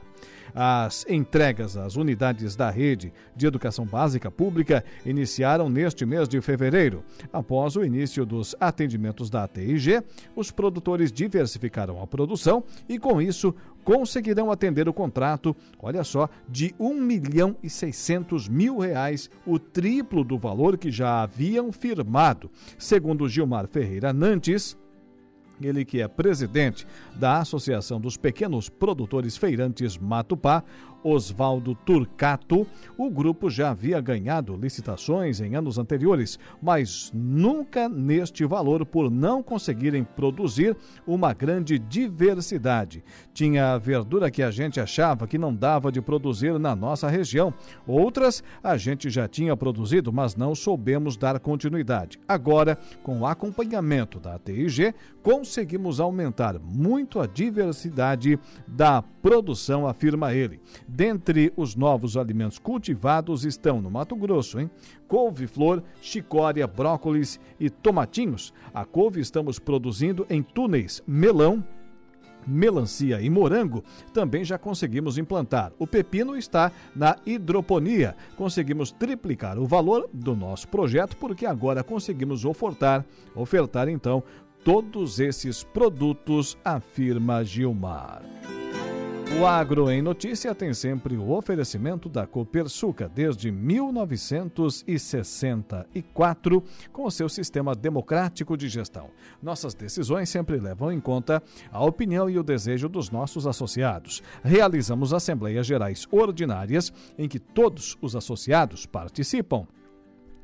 As entregas às unidades da rede de educação básica pública iniciaram neste mês de fevereiro. Após o início dos atendimentos da ATIG, os produtores diversificaram a produção e, com isso, conseguirão atender o contrato, olha só, de 1 milhão e 600 mil reais, o triplo do valor que já haviam firmado. Segundo Gilmar Ferreira Nantes, ele que é presidente da Associação dos Pequenos Produtores Feirantes Matupá, Oswaldo Turcato, o grupo já havia ganhado licitações em anos anteriores, mas nunca neste valor por não conseguirem produzir uma grande diversidade. Tinha verdura que a gente achava que não dava de produzir na nossa região, outras a gente já tinha produzido, mas não soubemos dar continuidade. Agora, com o acompanhamento da TIG, conseguimos aumentar muito a diversidade da produção, afirma ele. Dentre os novos alimentos cultivados estão no Mato Grosso, hein? Couve-flor, chicória, brócolis e tomatinhos. A couve estamos produzindo em túneis, melão, melancia e morango também já conseguimos implantar. O pepino está na hidroponia. Conseguimos triplicar o valor do nosso projeto porque agora conseguimos ofertar, ofertar então todos esses produtos, afirma Gilmar. O Agro em Notícia tem sempre o oferecimento da Copersuca desde 1964, com o seu sistema democrático de gestão. Nossas decisões sempre levam em conta a opinião e o desejo dos nossos associados. Realizamos assembleias gerais ordinárias em que todos os associados participam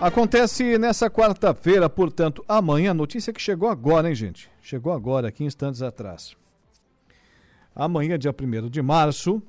Acontece nessa quarta-feira, portanto, amanhã, notícia que chegou agora, hein, gente? Chegou agora, aqui instantes atrás. Amanhã, dia 1 de março,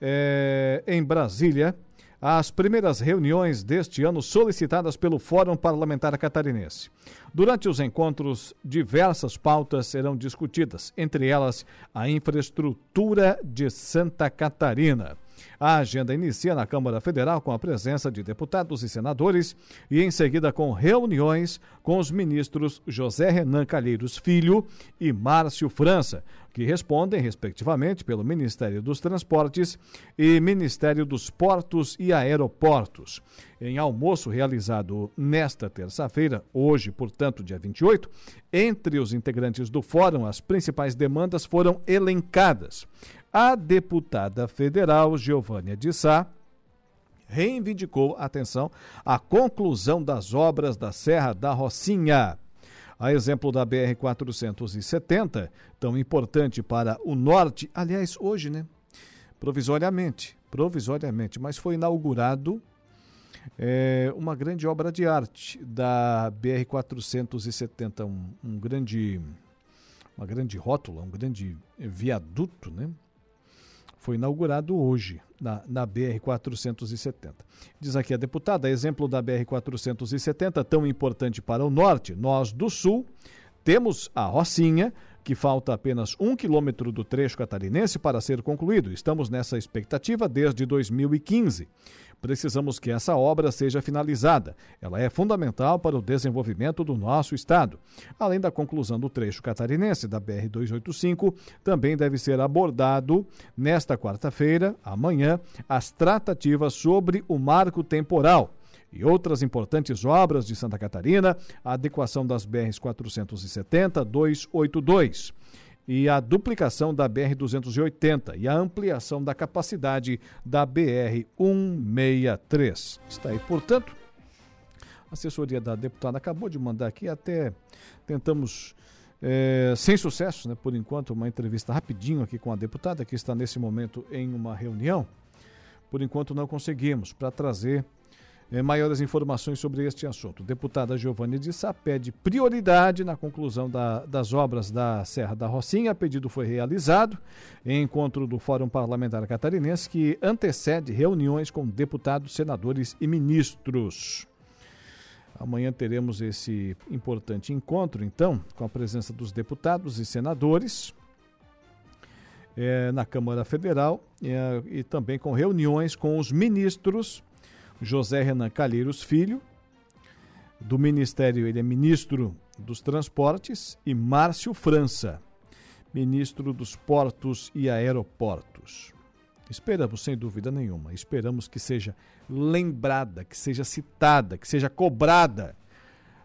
é, em Brasília, as primeiras reuniões deste ano solicitadas pelo Fórum Parlamentar Catarinense. Durante os encontros, diversas pautas serão discutidas, entre elas a infraestrutura de Santa Catarina. A agenda inicia na Câmara Federal com a presença de deputados e senadores e em seguida com reuniões com os ministros José Renan Calheiros Filho e Márcio França, que respondem, respectivamente, pelo Ministério dos Transportes e Ministério dos Portos e Aeroportos. Em almoço realizado nesta terça-feira, hoje, portanto, dia 28, entre os integrantes do fórum, as principais demandas foram elencadas. A deputada federal Giovânia de Sá reivindicou, atenção, a conclusão das obras da Serra da Rocinha. A exemplo da BR-470, tão importante para o norte, aliás, hoje, né? Provisoriamente, provisoriamente, mas foi inaugurado é, uma grande obra de arte da BR-470, um, um grande, uma grande rótula, um grande viaduto, né? Foi inaugurado hoje na, na BR-470. Diz aqui a deputada, exemplo da BR-470, tão importante para o norte, nós do sul temos a Rocinha, que falta apenas um quilômetro do trecho catarinense para ser concluído. Estamos nessa expectativa desde 2015. Precisamos que essa obra seja finalizada. Ela é fundamental para o desenvolvimento do nosso estado. Além da conclusão do trecho catarinense da BR-285, também deve ser abordado nesta quarta-feira, amanhã, as tratativas sobre o marco temporal e outras importantes obras de Santa Catarina, a adequação das BRs 470, 282 e a duplicação da BR-280 e a ampliação da capacidade da BR-163. Está aí, portanto, a assessoria da deputada acabou de mandar aqui, até tentamos, é, sem sucesso, né, por enquanto, uma entrevista rapidinho aqui com a deputada, que está nesse momento em uma reunião. Por enquanto não conseguimos, para trazer maiores informações sobre este assunto. Deputada Giovanni de Sá pede prioridade na conclusão da, das obras da Serra da Rocinha. O pedido foi realizado em encontro do Fórum Parlamentar Catarinense, que antecede reuniões com deputados, senadores e ministros. Amanhã teremos esse importante encontro, então, com a presença dos deputados e senadores. É, na Câmara Federal é, e também com reuniões com os ministros José Renan Calheiros Filho, do Ministério, ele é ministro dos Transportes, e Márcio França, ministro dos Portos e Aeroportos. Esperamos, sem dúvida nenhuma, esperamos que seja lembrada, que seja citada, que seja cobrada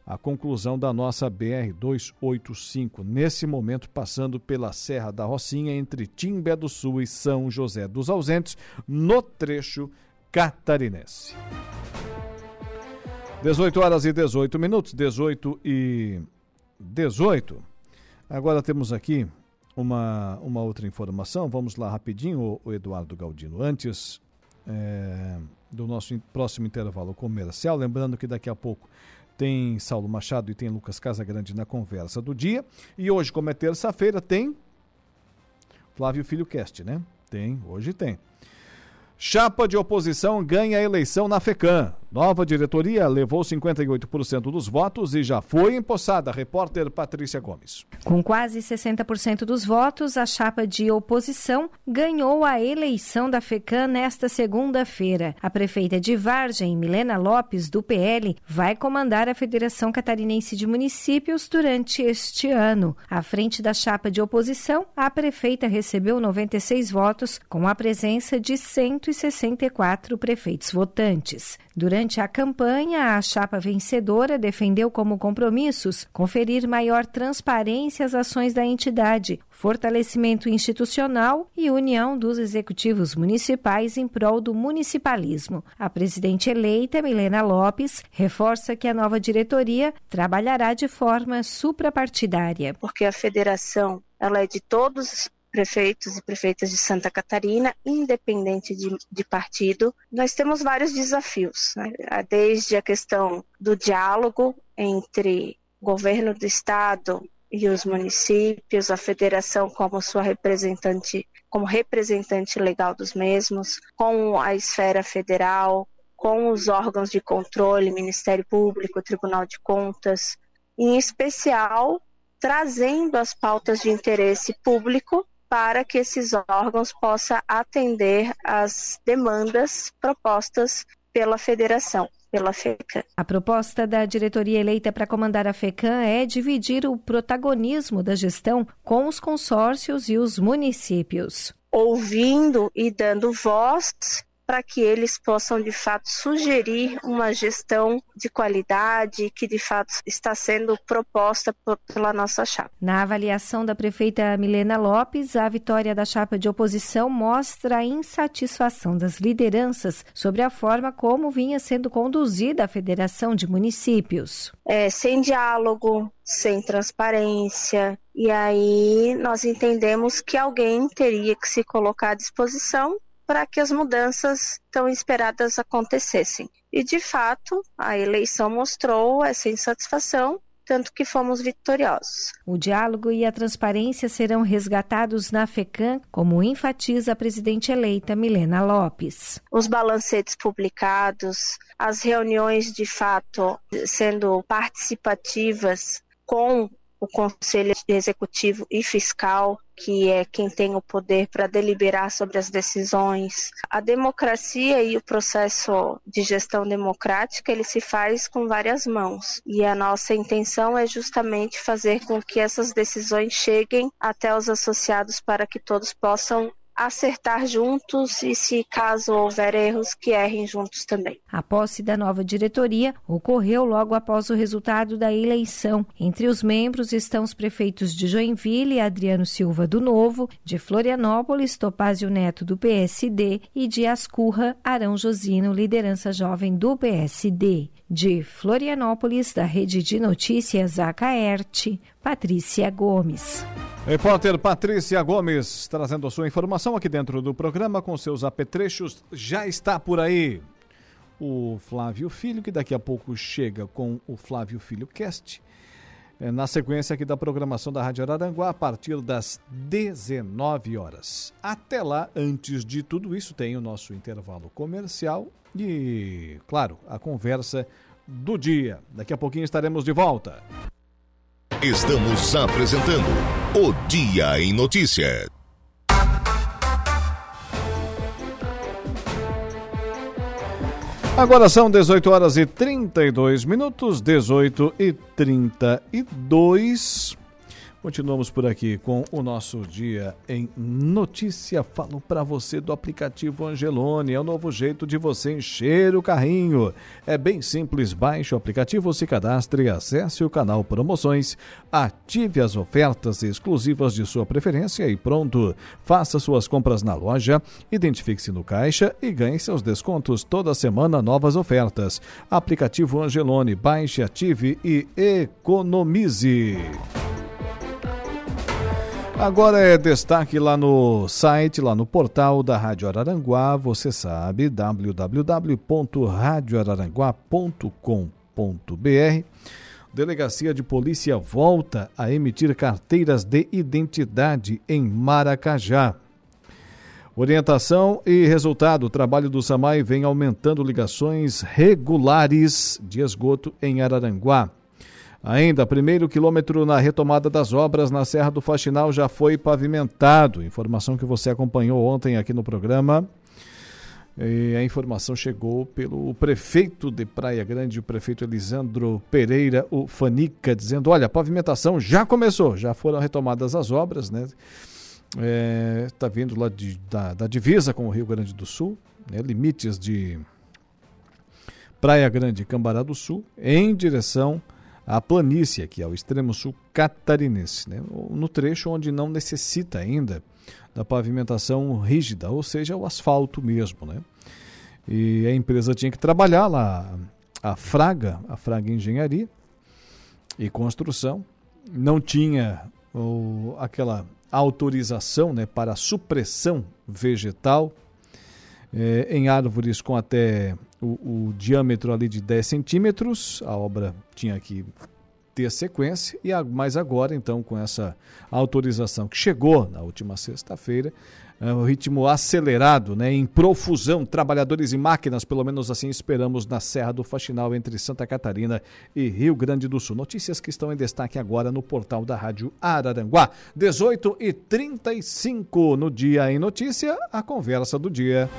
a conclusão da nossa BR 285, nesse momento passando pela Serra da Rocinha, entre Timbé do Sul e São José dos Ausentes, no trecho catarinense. 18 horas e 18 minutos, 18 e 18. Agora temos aqui uma, uma outra informação. Vamos lá rapidinho, o, Eduardo Galdino. Antes é, do nosso próximo intervalo comercial, lembrando que daqui a pouco tem Saulo Machado e tem Lucas Casagrande na conversa do dia. E hoje, como é terça-feira, tem Flávio Filho Cast, né? Tem, hoje tem. Chapa de oposição ganha eleição na FECAM. Nova diretoria levou 58% dos votos e já foi empossada. Repórter Patrícia Gomes. Com quase 60% dos votos, a chapa de oposição ganhou a eleição da FECAM nesta segunda-feira. A prefeita de Vargem, Milena Lopes, do PL, vai comandar a Federação Catarinense de Municípios durante este ano. À frente da chapa de oposição, a prefeita recebeu 96 votos, com a presença de 164 prefeitos votantes. Durante a campanha, a chapa vencedora defendeu como compromissos conferir maior transparência às ações da entidade, fortalecimento institucional e união dos executivos municipais em prol do municipalismo. A presidente eleita, Milena Lopes, reforça que a nova diretoria trabalhará de forma suprapartidária. Porque a federação ela é de todos prefeitos e prefeitas de Santa Catarina, independente de, de partido, nós temos vários desafios, né? desde a questão do diálogo entre governo do estado e os municípios, a federação como sua representante, como representante legal dos mesmos, com a esfera federal, com os órgãos de controle, Ministério Público, Tribunal de Contas, em especial trazendo as pautas de interesse público para que esses órgãos possam atender às demandas propostas pela federação. Pela FECAM. A proposta da diretoria eleita para comandar a FECAM é dividir o protagonismo da gestão com os consórcios e os municípios. Ouvindo e dando voz para que eles possam de fato sugerir uma gestão de qualidade que de fato está sendo proposta pela nossa chapa. Na avaliação da prefeita Milena Lopes, a vitória da chapa de oposição mostra a insatisfação das lideranças sobre a forma como vinha sendo conduzida a Federação de Municípios. É, sem diálogo, sem transparência, e aí nós entendemos que alguém teria que se colocar à disposição para que as mudanças tão esperadas acontecessem. E de fato, a eleição mostrou essa insatisfação tanto que fomos vitoriosos. O diálogo e a transparência serão resgatados na FECAM, como enfatiza a presidente eleita Milena Lopes. Os balancetes publicados, as reuniões de fato sendo participativas com o Conselho Executivo e Fiscal, que é quem tem o poder para deliberar sobre as decisões. A democracia e o processo de gestão democrática, ele se faz com várias mãos. E a nossa intenção é justamente fazer com que essas decisões cheguem até os associados para que todos possam acertar juntos e, se caso houver erros, que errem juntos também. A posse da nova diretoria ocorreu logo após o resultado da eleição. Entre os membros estão os prefeitos de Joinville, Adriano Silva do Novo, de Florianópolis, Topázio Neto do PSD e de Ascurra, Arão Josino, liderança jovem do PSD. De Florianópolis, da Rede de Notícias Acaerte, Patrícia Gomes. Repórter Patrícia Gomes trazendo a sua informação aqui dentro do programa com seus apetrechos. Já está por aí o Flávio Filho, que daqui a pouco chega com o Flávio Filho Cast. É, na sequência aqui da programação da Rádio Araranguá, a partir das 19 horas. Até lá, antes de tudo isso, tem o nosso intervalo comercial e, claro, a conversa do dia. Daqui a pouquinho estaremos de volta. Estamos apresentando o Dia em Notícia. Agora são 18 horas e 32 minutos, 18 e 32. Continuamos por aqui com o nosso dia em notícia. Falo para você do aplicativo Angelone. É o novo jeito de você encher o carrinho. É bem simples. Baixe o aplicativo, se cadastre, acesse o canal Promoções, ative as ofertas exclusivas de sua preferência e pronto. Faça suas compras na loja, identifique-se no caixa e ganhe seus descontos toda semana. Novas ofertas. Aplicativo Angelone. Baixe, ative e economize. Agora é destaque lá no site, lá no portal da Rádio Araranguá, você sabe, www.radioararanguá.com.br. Delegacia de Polícia volta a emitir carteiras de identidade em Maracajá. Orientação e resultado: o trabalho do SAMAI vem aumentando ligações regulares de esgoto em Araranguá. Ainda, primeiro quilômetro na retomada das obras na Serra do Faxinal já foi pavimentado. Informação que você acompanhou ontem aqui no programa. E a informação chegou pelo prefeito de Praia Grande, o prefeito Elisandro Pereira, o Fanica, dizendo: olha, a pavimentação já começou, já foram retomadas as obras, né? Está é, tá vindo lá de, da, da, divisa com o Rio Grande do Sul, né? limites de Praia Grande e Cambará do Sul, em direção a planície aqui, ao extremo sul catarinense, né? no trecho onde não necessita ainda da pavimentação rígida, ou seja, o asfalto mesmo. Né? E a empresa tinha que trabalhar lá, a Fraga, a Fraga Engenharia e Construção, não tinha aquela autorização né, para supressão vegetal é, em árvores com até o, o, diâmetro ali de 10 centímetros. A obra tinha que ter sequência, e a, mas agora, então, com essa autorização que chegou na última sexta-feira, é, o ritmo acelerado, né, em profusão, trabalhadores e máquinas, pelo menos assim esperamos, na Serra do Faxinal, entre Santa Catarina e Rio Grande do Sul. Notícias que estão em destaque agora no portal da Rádio Araranguá. 18 e 35 no Dia em Notícia, a conversa do dia.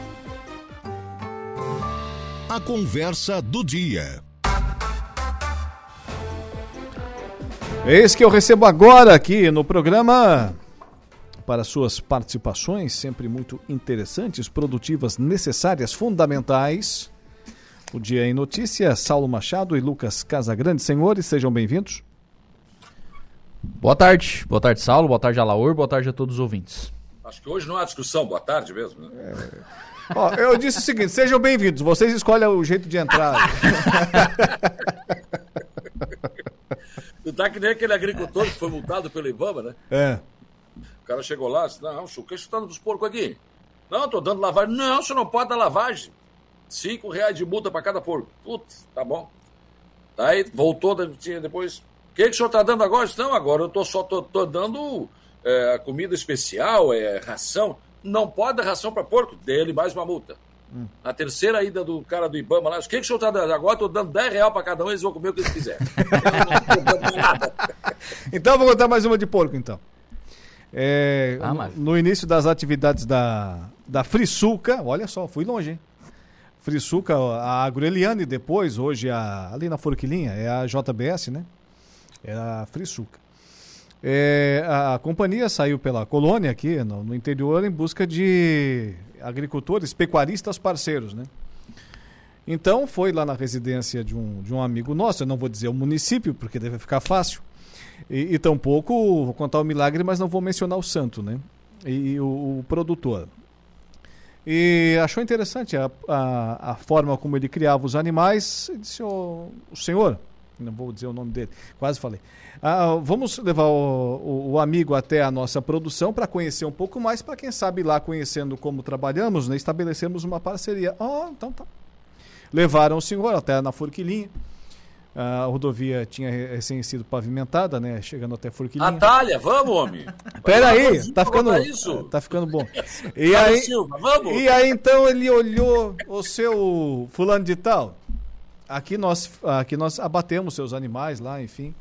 A conversa do dia. Eis que eu recebo agora aqui no programa para suas participações, sempre muito interessantes, produtivas, necessárias, fundamentais. O Dia em Notícia, Saulo Machado e Lucas Casagrande. Senhores, sejam bem-vindos. Boa tarde. Boa tarde, Saulo. Boa tarde, Alaor. Boa tarde a todos os ouvintes. Acho que hoje não há discussão. Boa tarde mesmo. Né? É... Ó, eu disse o seguinte: sejam bem-vindos, vocês escolhem o jeito de entrar. Tu tá que nem aquele agricultor que foi multado pelo Ibama, né? É. O cara chegou lá e disse: Não, o que está nos porcos aqui? Não, estou dando lavagem. Não, você não pode dar lavagem. Cinco reais de multa para cada porco. Putz, tá bom. Aí voltou depois. O que, que o senhor está dando agora? Não, agora eu tô só tô, tô dando é, comida especial, é, ração. Não pode dar ração para porco. Dele mais uma multa. Hum. A terceira ida do cara do Ibama lá, o que, que o senhor está dando? Agora estou dando 10 reais para cada um, eles vão comer o que eles quiserem. [LAUGHS] então vou contar mais uma de porco, então. É, ah, mas... No início das atividades da, da Frisuca, olha só, fui longe, hein? Frisuca, a Agreliane depois, hoje a, ali na Forquilinha, é a JBS, né? É a Frisuca. É, a, a, companhia saiu pela colônia aqui no, no, interior em busca de agricultores, pecuaristas parceiros, né? Então foi lá na residência de um, de um amigo nosso, eu não vou dizer o município, porque deve ficar fácil, e, e tampouco vou contar o milagre, mas não vou mencionar o santo, né? E, e o, o produtor. E achou interessante a, a, a, forma como ele criava os animais. Ele disse: oh, O senhor, não vou dizer o nome dele, quase falei. Ah, vamos levar o, o, o, amigo até a nossa produção para conhecer um pouco mais, para quem sabe lá conhecendo como trabalhamos, né, estabelecemos uma parceria. Oh, então tá. Levaram o senhor até na Forquilinha. A rodovia tinha recém sido pavimentada, né? Chegando até Forquilinha. Natália, vamos, homem! Pera aí, tá ficando, isso. tá ficando bom. [LAUGHS] E aí, Silva, vamos. e aí então ele olhou o seu fulano de tal. Aqui nós, aqui nós abatemos seus animais lá, enfim.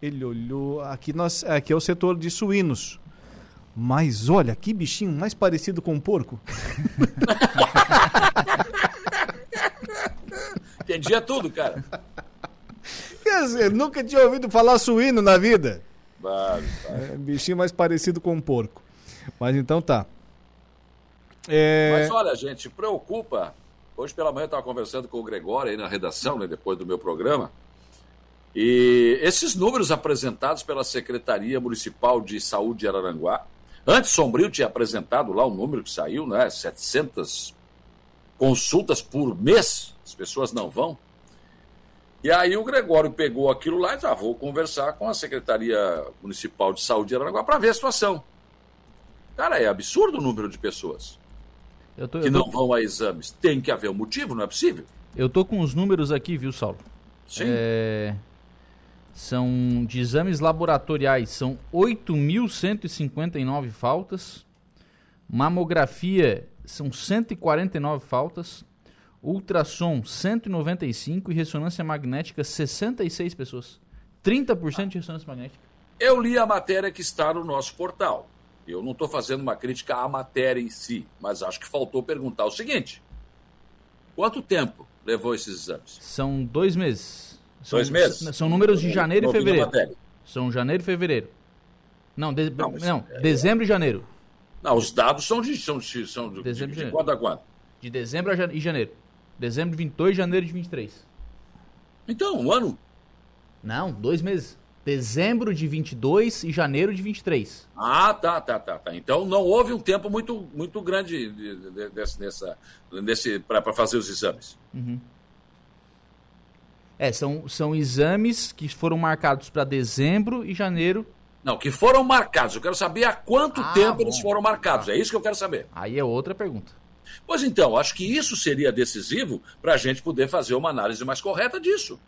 Ele olhou, aqui nós, aqui é o setor de suínos. Mas olha, que bichinho mais parecido com um porco. [LAUGHS] Entendia tudo, cara. Quer dizer, nunca tinha ouvido falar suíno na vida. Vale, vale. É, bichinho mais parecido com um porco. Mas então tá. É... Mas olha, gente, preocupa. Hoje pela manhã eu estava conversando com o Gregório aí na redação, né, depois do meu programa. E esses números apresentados pela Secretaria Municipal de Saúde de Araranguá, antes Sombrio tinha apresentado lá o número que saiu, né? 700 consultas por mês, as pessoas não vão. E aí o Gregório pegou aquilo lá e disse, ah, vou conversar com a Secretaria Municipal de Saúde de Aranaguá para ver a situação. Cara, é absurdo o número de pessoas tô, que tô... não vão a exames. Tem que haver um motivo, não é possível. Eu tô com os números aqui, viu, Saulo? Sim. É... São de exames laboratoriais, são 8.159 faltas. Mamografia, são 149 faltas ultrassom 195 e ressonância magnética 66 pessoas. 30% de ressonância magnética. Eu li a matéria que está no nosso portal. Eu não estou fazendo uma crítica à matéria em si, mas acho que faltou perguntar o seguinte: quanto tempo levou esses exames? São dois meses. São, dois meses? São números de janeiro e fevereiro. São janeiro e fevereiro. Não, de, não, não é... dezembro e janeiro. Não, os dados são de, são de, são de, dezembro de, de quando a quando? De dezembro e janeiro. Dezembro de 22, janeiro de 23. Então, um ano? Não, dois meses. Dezembro de 22 e janeiro de 23. Ah, tá, tá, tá, tá. Então não houve um tempo muito, muito grande de, de, de, nessa, nesse, para fazer os exames. Uhum. É, são, são exames que foram marcados para dezembro e janeiro. Não, que foram marcados. Eu quero saber há quanto ah, tempo bom. eles foram marcados. É isso que eu quero saber. Aí é outra pergunta. Pois então, acho que isso seria decisivo para a gente poder fazer uma análise mais correta disso.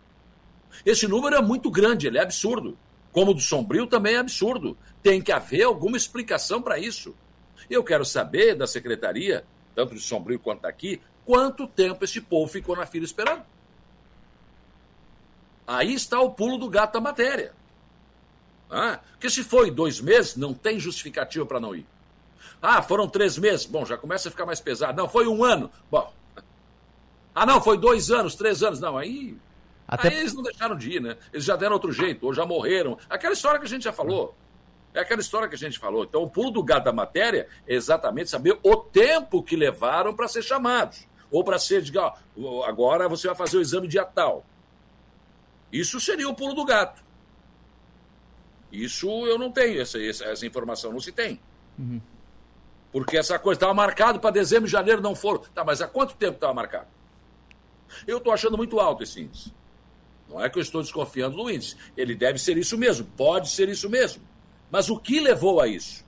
Esse número é muito grande, ele é absurdo. Como o do Sombrio também é absurdo. Tem que haver alguma explicação para isso. Eu quero saber da secretaria, tanto de Sombrio quanto daqui, quanto tempo esse povo ficou na fila esperando. Aí está o pulo do gato da matéria. Ah, porque se foi dois meses, não tem justificativa para não ir. Ah, foram três meses. Bom, já começa a ficar mais pesado. Não, foi um ano. Bom. Ah, não, foi dois anos, três anos. Não, aí. Até... Aí eles não deixaram de ir, né? Eles já deram outro jeito, ou já morreram. Aquela história que a gente já falou. É aquela história que a gente falou. Então, o pulo do gato da matéria é exatamente saber o tempo que levaram para ser chamados. Ou para ser, diga, agora você vai fazer o exame dia tal. Isso seria o pulo do gato. Isso eu não tenho, essa, essa informação não se tem. Uhum. Porque essa coisa estava marcado para dezembro e janeiro não foram. Tá, mas há quanto tempo estava marcado? Eu estou achando muito alto esse índice. Não é que eu estou desconfiando do índice. Ele deve ser isso mesmo, pode ser isso mesmo. Mas o que levou a isso?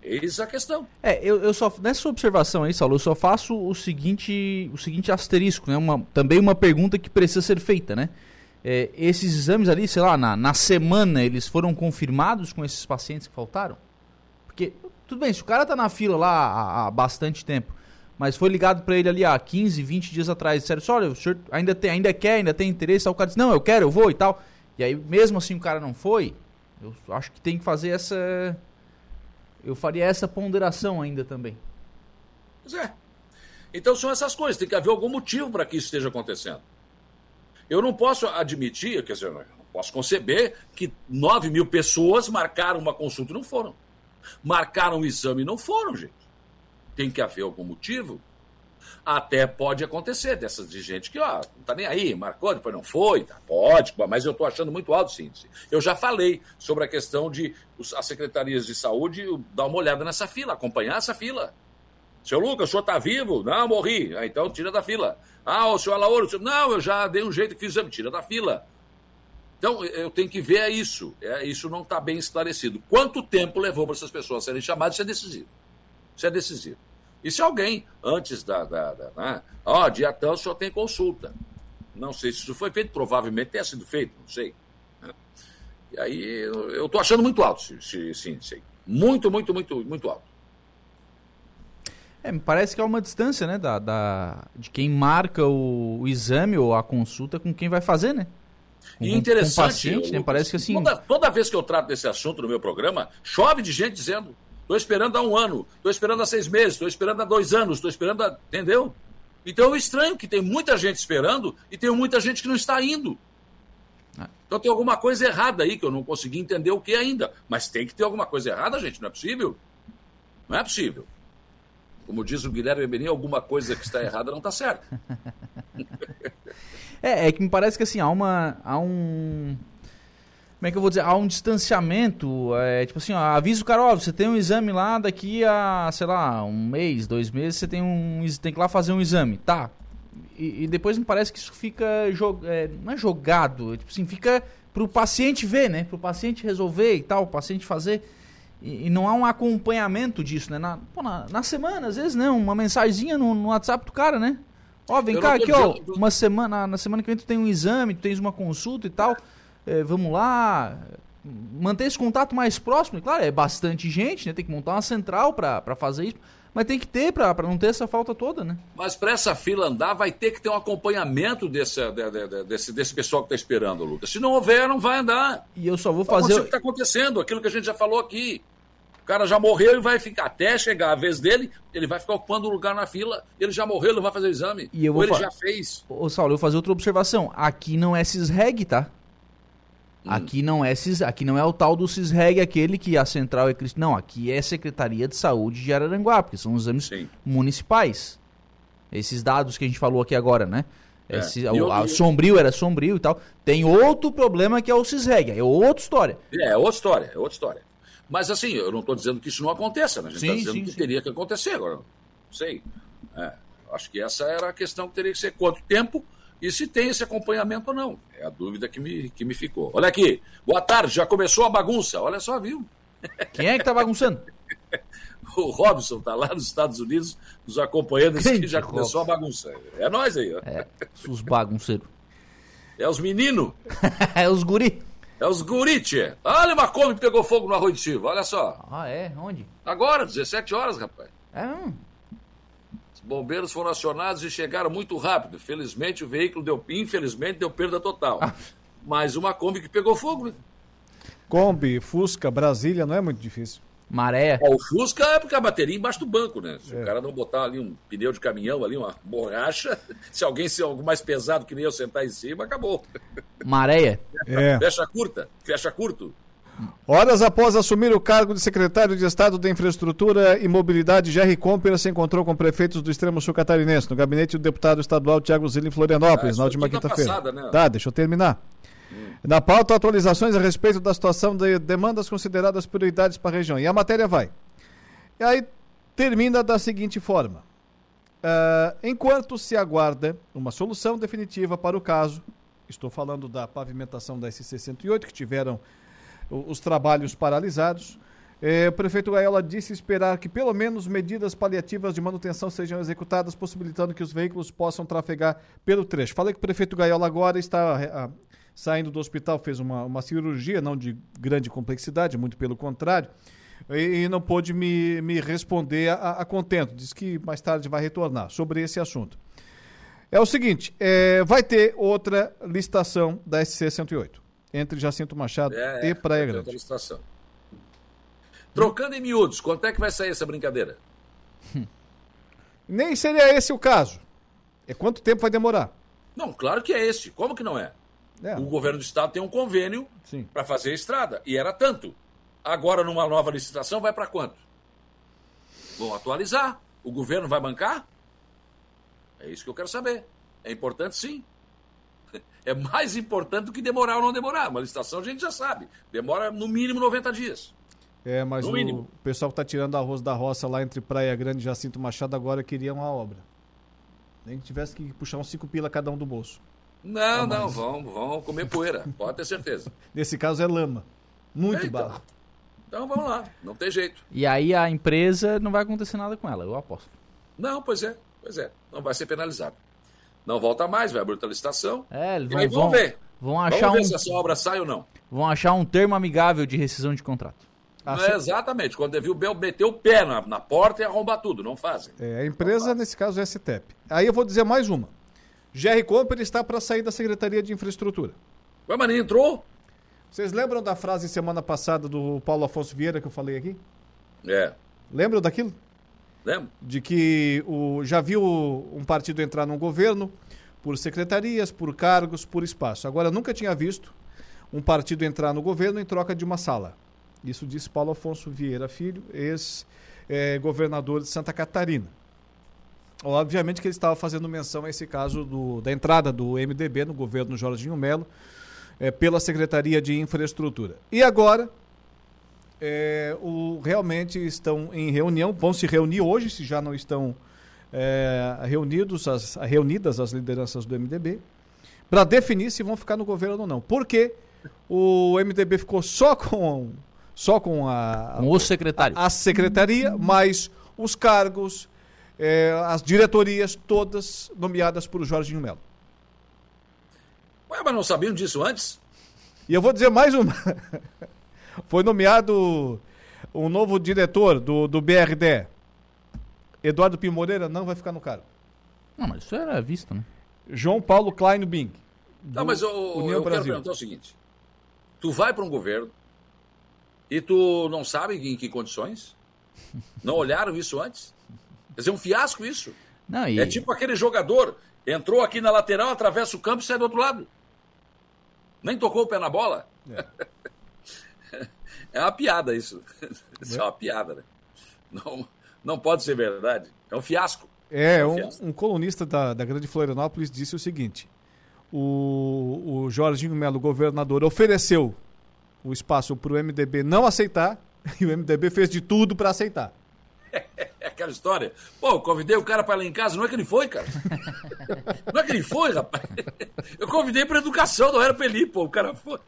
Eis a questão. É, eu, eu só nessa observação aí, Saulo, eu só faço o seguinte, o seguinte asterisco, né? Uma, também uma pergunta que precisa ser feita, né? É, esses exames ali, sei lá, na, na semana, eles foram confirmados com esses pacientes que faltaram? Porque, tudo bem, se o cara tá na fila lá há, há bastante tempo, mas foi ligado para ele ali há 15, 20 dias atrás, disseram assim, olha, o senhor ainda, tem, ainda quer, ainda tem interesse, aí o cara disse, não, eu quero, eu vou e tal. E aí, mesmo assim, o cara não foi, eu acho que tem que fazer essa eu faria essa ponderação ainda também. Pois é. Então são essas coisas, tem que haver algum motivo para que isso esteja acontecendo. Eu não posso admitir, quer dizer, não posso conceber que 9 mil pessoas marcaram uma consulta e não foram. Marcaram um exame e não foram, gente. Tem que haver algum motivo. Até pode acontecer dessas de gente que, ó, não tá nem aí, marcou, depois não foi, tá, pode, mas eu tô achando muito alto sim. Eu já falei sobre a questão de as secretarias de saúde dar uma olhada nessa fila, acompanhar essa fila. Seu Lucas, o senhor tá vivo? Não, morri. Ah, então tira da fila. Ah, o senhor Alauro, senhor... não, eu já dei um jeito que fiz exame, tira da fila. Então, eu tenho que ver isso. É, isso não está bem esclarecido. Quanto tempo levou para essas pessoas serem chamadas? Isso é decisivo. Isso é decisivo. E se alguém, antes da. da, da né, ó, dia tanto só tem consulta. Não sei se isso foi feito, provavelmente tenha sido feito, não sei. Né. E aí eu estou achando muito alto, sim, sim, sim. Muito, muito, muito, muito alto. É, me parece que há uma distância, né, da, da, de quem marca o, o exame ou a consulta com quem vai fazer, né? Com, e interessante, com paciente, né? Parece que assim. Toda, toda vez que eu trato desse assunto no meu programa, chove de gente dizendo Estou esperando há um ano, estou esperando há seis meses, estou esperando há dois anos, estou esperando há. Entendeu? Então é estranho que tem muita gente esperando e tem muita gente que não está indo. É. Então tem alguma coisa errada aí que eu não consegui entender o que ainda. Mas tem que ter alguma coisa errada, gente, não é possível? Não é possível. Como diz o Guilherme Benin, alguma coisa que está errada não está certa. [LAUGHS] é, é que me parece que assim, há, uma, há um como é que eu vou dizer, há um distanciamento, é, tipo assim, ó, avisa o cara, ó, você tem um exame lá daqui a, sei lá, um mês, dois meses, você tem um, tem que ir lá fazer um exame, tá? E, e depois me parece que isso fica, é, não é jogado, é, tipo assim, fica pro paciente ver, né, pro paciente resolver e tal, o paciente fazer, e, e não há um acompanhamento disso, né, na, pô, na, na semana, às vezes, né, uma mensaginha no, no WhatsApp do cara, né, ó, vem eu cá aqui, ó, uma semana, na semana que vem tu tem um exame, tu tens uma consulta e tal é, vamos lá, manter esse contato mais próximo. Claro, é bastante gente, né? Tem que montar uma central para fazer isso. Mas tem que ter para não ter essa falta toda, né? Mas para essa fila andar, vai ter que ter um acompanhamento desse, desse, desse pessoal que está esperando, Lucas. Se não houver, não vai andar. E eu só vou fazer. O que está acontecendo, aquilo que a gente já falou aqui. O cara já morreu e vai ficar até chegar a vez dele, ele vai ficar ocupando o lugar na fila. Ele já morreu, ele não vai fazer o exame. E eu Ou ele fa... já fez. Ô, Saulo, eu vou fazer outra observação. Aqui não é cisreg, tá? Aqui não é cis, aqui não é o tal do CISREG, aquele que a central é cristã. Não, aqui é Secretaria de Saúde de Araranguá, porque são os exames Sim. municipais. Esses dados que a gente falou aqui agora, né? É. Esse, o, a, sombrio era sombrio e tal. Tem outro problema que é o CISREG, é outra história. É, é outra história, é outra história. Mas assim, eu não estou dizendo que isso não aconteça, né? A gente está dizendo sim, que sim. teria que acontecer agora. Não sei. É, acho que essa era a questão que teria que ser quanto tempo e se tem esse acompanhamento ou não. É a dúvida que me, que me ficou. Olha aqui, boa tarde, já começou a bagunça. Olha só, viu? Quem é que tá bagunçando? [LAUGHS] o Robson tá lá nos Estados Unidos nos acompanhando, que já começou Robson? a bagunça. É nós aí, ó. É, os bagunceiros. [LAUGHS] É os meninos. [LAUGHS] é os guri. É os guri, tchê. Olha uma Kombi que pegou fogo no arroz de Silva, olha só. Ah, é? Onde? Agora, 17 horas, rapaz. É, hum bombeiros foram acionados e chegaram muito rápido. Felizmente o veículo deu, infelizmente, deu perda total. Ah. Mas uma Kombi que pegou fogo. Né? Kombi, Fusca, Brasília, não é muito difícil. Maré. o Fusca é porque a bateria embaixo do banco, né? Se é. o cara não botar ali um pneu de caminhão, ali uma borracha, [LAUGHS] se alguém ser algo mais pesado que nem eu sentar em cima, acabou. Maréia. É. Fecha curta, fecha curto. Horas após assumir o cargo de secretário de Estado da Infraestrutura e Mobilidade, Jerry Comper se encontrou com prefeitos do extremo sul catarinense, no gabinete do deputado estadual Tiago Zilli em Florianópolis, ah, na última quinta-feira. Né? Tá, deixa eu terminar. Hum. Na pauta, atualizações a respeito da situação de demandas consideradas prioridades para a região. E a matéria vai. E aí termina da seguinte forma. Uh, enquanto se aguarda uma solução definitiva para o caso, estou falando da pavimentação da SC-108, que tiveram os trabalhos paralisados. É, o prefeito Gaiola disse esperar que pelo menos medidas paliativas de manutenção sejam executadas, possibilitando que os veículos possam trafegar pelo trecho. Falei que o prefeito Gaiola agora está a, saindo do hospital, fez uma, uma cirurgia, não de grande complexidade, muito pelo contrário, e, e não pôde me, me responder a, a contento. Diz que mais tarde vai retornar sobre esse assunto. É o seguinte, é, vai ter outra licitação da SC 108 entre Jacinto Machado É, e Praia é, Grande. licitação. Trocando em miúdos, quanto é que vai sair essa brincadeira? Nem seria esse o caso. É quanto tempo vai demorar? Não, claro que é esse. Como que não é? É. O governo do estado tem um convênio para fazer a estrada. E era tanto. Agora, numa nova licitação, vai para quanto? Vão atualizar. O governo vai bancar? É isso que eu quero saber. É importante, sim. É mais importante do que demorar ou não demorar. Uma licitação a gente já sabe. Demora no mínimo 90 dias. É, mas No o mínimo. pessoal que está tirando arroz da roça lá entre Praia Grande e Jacinto Machado agora queria uma obra. Nem que tivesse que puxar uns 5 pila cada um do bolso. Não, Ah, não, mas- vão, vão comer poeira. [LAUGHS] Pode ter certeza. Nesse caso é lama. Muito barro. Então vamos lá. Não tem jeito. E aí a empresa não vai acontecer nada com ela, eu aposto. Não, pois é. Pois é. Não vai ser penalizado. Não volta mais, vai abrir outra licitação. É, eles E aí vão, vamos ver. vão achar Vamos ver um, se essa obra sai ou não. vão achar um termo amigável de rescisão de contrato. Não é exatamente. Quando viu o Bel meter o pé na, na porta e arrombar tudo. Não fazem. É, a empresa, nesse caso, é a STEP. Aí eu vou dizer mais uma. GR Comper está para sair da Secretaria de Infraestrutura. Ué, mas nem entrou? Vocês lembram da frase semana passada do Paulo Afonso Vieira que eu falei aqui? É. Lembram daquilo? De que o, já viu um partido entrar num governo por secretarias, por cargos, por espaço. Agora, nunca tinha visto um partido entrar no governo em troca de uma sala. Isso disse Paulo Afonso Vieira Filho, ex-governador de Santa Catarina. Obviamente que ele estava fazendo menção a esse caso do- da entrada do MDB no governo Jorginho Melo eh, pela Secretaria de Infraestrutura. E agora, eh, o- realmente estão em reunião, vão se reunir hoje, se já não estão eh, reunidos as, reunidas as lideranças do MDB, para definir se vão ficar no governo ou não. Porque o MDB ficou só com, só com a, Com o secretário. a secretaria, mas os cargos, eh, as diretorias, todas nomeadas por Jorginho Melo. Ué, mas não sabiam disso antes? E eu vou dizer mais uma. Foi nomeado um novo diretor do, do BRD. Eduardo Pimoreira não vai ficar no cargo. Não, mas isso era visto, né? João Paulo Kleinbing. Não, mas eu, União eu quero perguntar o seguinte. Tu vai para um governo e tu não sabe em que condições? Não olharam isso antes? Quer dizer, é um fiasco isso. Não, e... É tipo aquele jogador, entrou aqui na lateral, atravessa o campo e sai do outro lado. Nem tocou o pé na bola. É [LAUGHS] uma piada isso. [LAUGHS] Isso é uma piada, né? Não, não pode ser verdade. É um fiasco. É, um um, fiasco. um colunista da, da Grande Florianópolis disse o seguinte: o, o Jorginho Melo, governador, ofereceu o espaço para o MDB não aceitar [LAUGHS] e o MDB fez de tudo para aceitar. [LAUGHS] É aquela história. Pô, eu convidei o cara para ir lá em casa, não é que ele foi, cara. Não é que ele foi, rapaz. Eu convidei para educação, não era para ele ir, pô, o cara foi.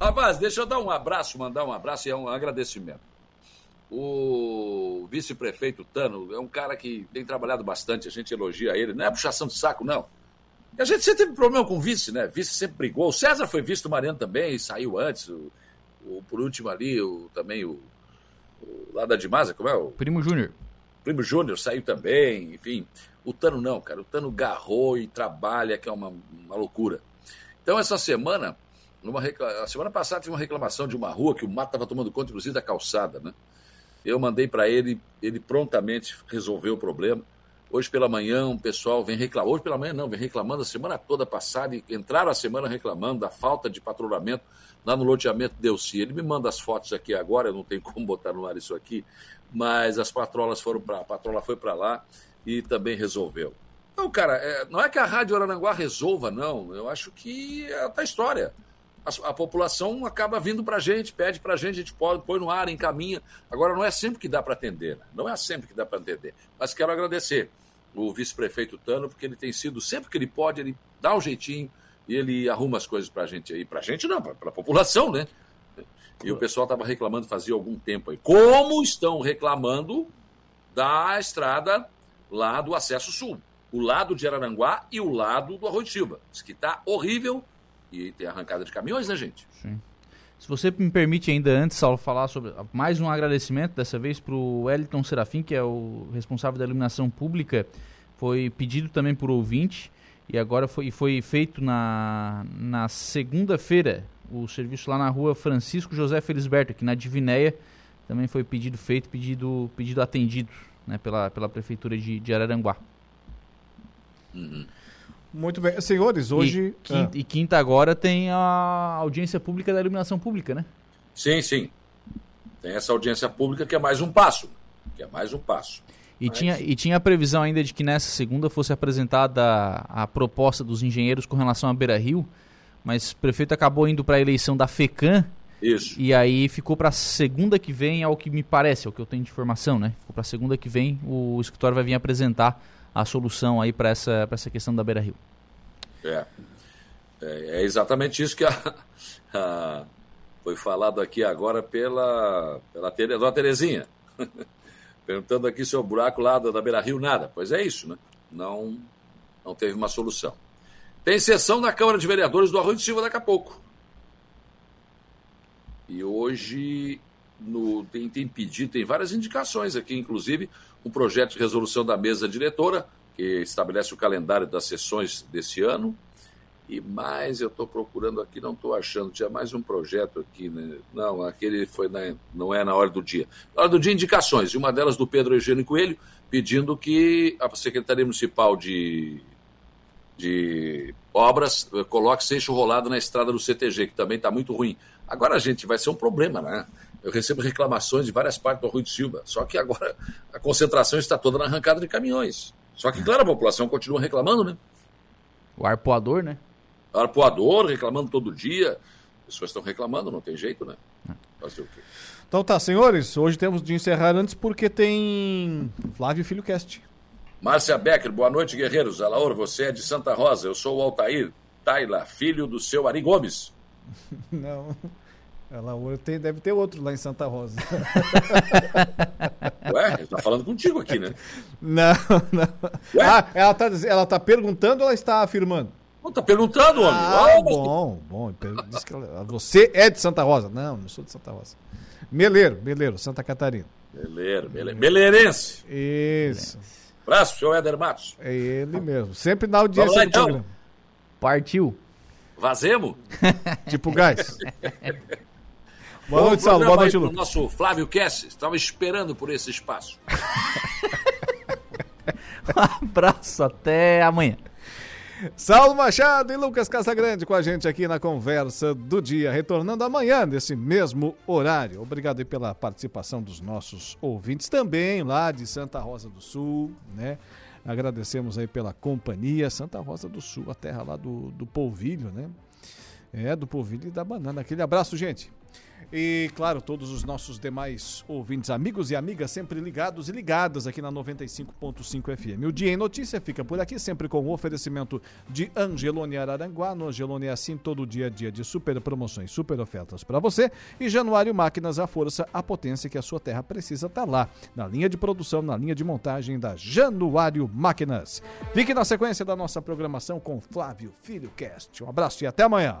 Rapaz, deixa eu dar um abraço, mandar um abraço e é um agradecimento. O vice-prefeito Tano é um cara que tem trabalhado bastante, a gente elogia ele, não é puxação de saco, não. E a gente sempre teve problema com o vice, né? Vice sempre brigou. O César foi vice do Mariano também, saiu antes. O, o- por último ali, o, também o, o lá da Dimasa, como é? O Primo Júnior. Primo Júnior saiu também, enfim. O Tano não, cara. O Tano garrou e trabalha, que é uma, uma loucura. Então, essa semana, numa recla- a semana passada, tive uma reclamação de uma rua que o mato estava tomando conta, inclusive, da calçada, né? Eu mandei para ele, ele prontamente resolveu o problema. Hoje pela manhã, um pessoal vem reclamar. Hoje pela manhã, não, vem reclamando a semana toda passada e entraram a semana reclamando da falta de patrulhamento lá no loteamento Delci. Ele me manda as fotos aqui agora, eu não tenho [LAUGHS] como botar no ar isso aqui, mas as patrolas foram para a patrola foi para lá e também resolveu. Então, cara, é, não é que a Rádio Arananguá resolva, não. Eu acho que é outra história. A, a população acaba vindo para a gente, pede para a gente, a gente pode, põe no ar, encaminha. Agora, não é sempre que dá para atender, né? não é sempre que dá para atender. Mas quero agradecer o vice-prefeito Tano, porque ele tem sido, sempre que ele pode, ele dá um jeitinho e ele arruma as coisas para a gente aí. Para a gente não, para a população, né? E o pessoal estava reclamando fazia algum tempo aí. Como estão reclamando da estrada lá do Acesso Sul. O lado de Araranguá e o lado do Arroio de Silva. Diz que está horrível e tem arrancada de caminhões, né, gente? Sim. Se você me permite ainda antes, Saulo, falar sobre mais um agradecimento, dessa vez para o Wellington Serafim, que é o responsável da iluminação pública. Foi pedido também por ouvinte e agora foi, foi feito na, na segunda-feira o serviço lá na rua Francisco José Felisberto, aqui na Divinéia. Também foi pedido feito, pedido, pedido atendido né, pela, pela Prefeitura de, de Araranguá. Uhum. Muito bem. Senhores, hoje. E quinta, ah. e quinta, agora tem a audiência pública da iluminação pública, né? Sim, sim. Tem essa audiência pública que é mais um passo. Que é mais um passo. E, Mas... tinha, e tinha a previsão ainda de que nessa segunda fosse apresentada a, a proposta dos engenheiros com relação à Beira Rio, mas o prefeito acabou indo para a eleição da FECAM. Isso. E aí ficou para segunda que vem, ao que me parece, ao que eu tenho de informação, né? Ficou para segunda que vem, o escritório vai vir apresentar a solução aí para essa, essa questão da Beira Rio. É. é. É, exatamente isso que a, a, foi falado aqui agora pela, pela Dona Terezinha. [LAUGHS] Perguntando aqui se o buraco lá da, da Beira Rio, nada. Pois é isso, né? Não, não teve uma solução. Tem sessão na Câmara de Vereadores do Arroio de Silva daqui a pouco. E hoje no, tem, tem pedido, tem várias indicações aqui, inclusive um projeto de resolução da mesa diretora, que estabelece o calendário das sessões desse ano. E mais, eu estou procurando aqui, não estou achando, tinha mais um projeto aqui, né? não, aquele foi na, não é na hora do dia. Na hora do dia, indicações, e uma delas do Pedro Eugênio Coelho, pedindo que a Secretaria Municipal de, de Obras eh, coloque seixo rolado na estrada do CTG, que também está muito ruim. Agora, gente, vai ser um problema, né? Eu recebo reclamações de várias partes do Rui de Silva, só que agora [LAUGHS] a concentração está toda na arrancada de caminhões. Só que, claro, a população continua reclamando, né? O arpoador, né? O arpoador reclamando todo dia. As pessoas estão reclamando, não tem jeito, né? Fazer o quê? Então tá, senhores, hoje temos de encerrar antes porque tem Flávio Filho Cast. Márcia Becker, boa noite, guerreiros. Alaor, você é de Santa Rosa, eu sou o Altair Taila, filho do seu Ari Gomes. [LAUGHS] Não. Ela tem, deve ter outro lá em Santa Rosa. [LAUGHS] Ué, ele tá falando contigo aqui, né? Não, não. Ué? Ah, ela tá, ela tá perguntando ou ela está afirmando? Não, tá perguntando, homem. Ah, bom, bom. Ela, você é de Santa Rosa? Não, não sou de Santa Rosa. Meleiro, Meleiro, Santa Catarina. Meleiro, Meleiro. Meleirense. Isso. Abraço, senhor Éder Matos. É ele mesmo. Sempre na audiência lá, do então. programa. Partiu. Vazemos? [LAUGHS] tipo gás. [LAUGHS] Boa noite, Saulo. Boa noite, Lu. nosso Flávio Kess. Estava esperando por esse espaço. um [LAUGHS] abraço, até amanhã. Saulo Machado e Lucas Casagrande com a gente aqui na conversa do dia, retornando amanhã nesse mesmo horário. Obrigado aí pela participação dos nossos ouvintes também lá de Santa Rosa do Sul, né? Agradecemos aí pela companhia. Santa Rosa do Sul, a terra lá do, do polvilho, né? É, do polvilho e da banana. Aquele abraço, gente. E, claro, todos os nossos demais ouvintes, amigos e amigas, sempre ligados e ligadas aqui na 95.5 FM. O Dia em Notícia fica por aqui, sempre com o oferecimento de Angelone Araranguá. No Angelone é assim todo dia a dia de super promoções, super ofertas para você. E Januário Máquinas, a força, a potência que a sua terra precisa estar tá lá, na linha de produção, na linha de montagem da Januário Máquinas. Fique na sequência da nossa programação com Flávio Filho Cast. Um abraço e até amanhã.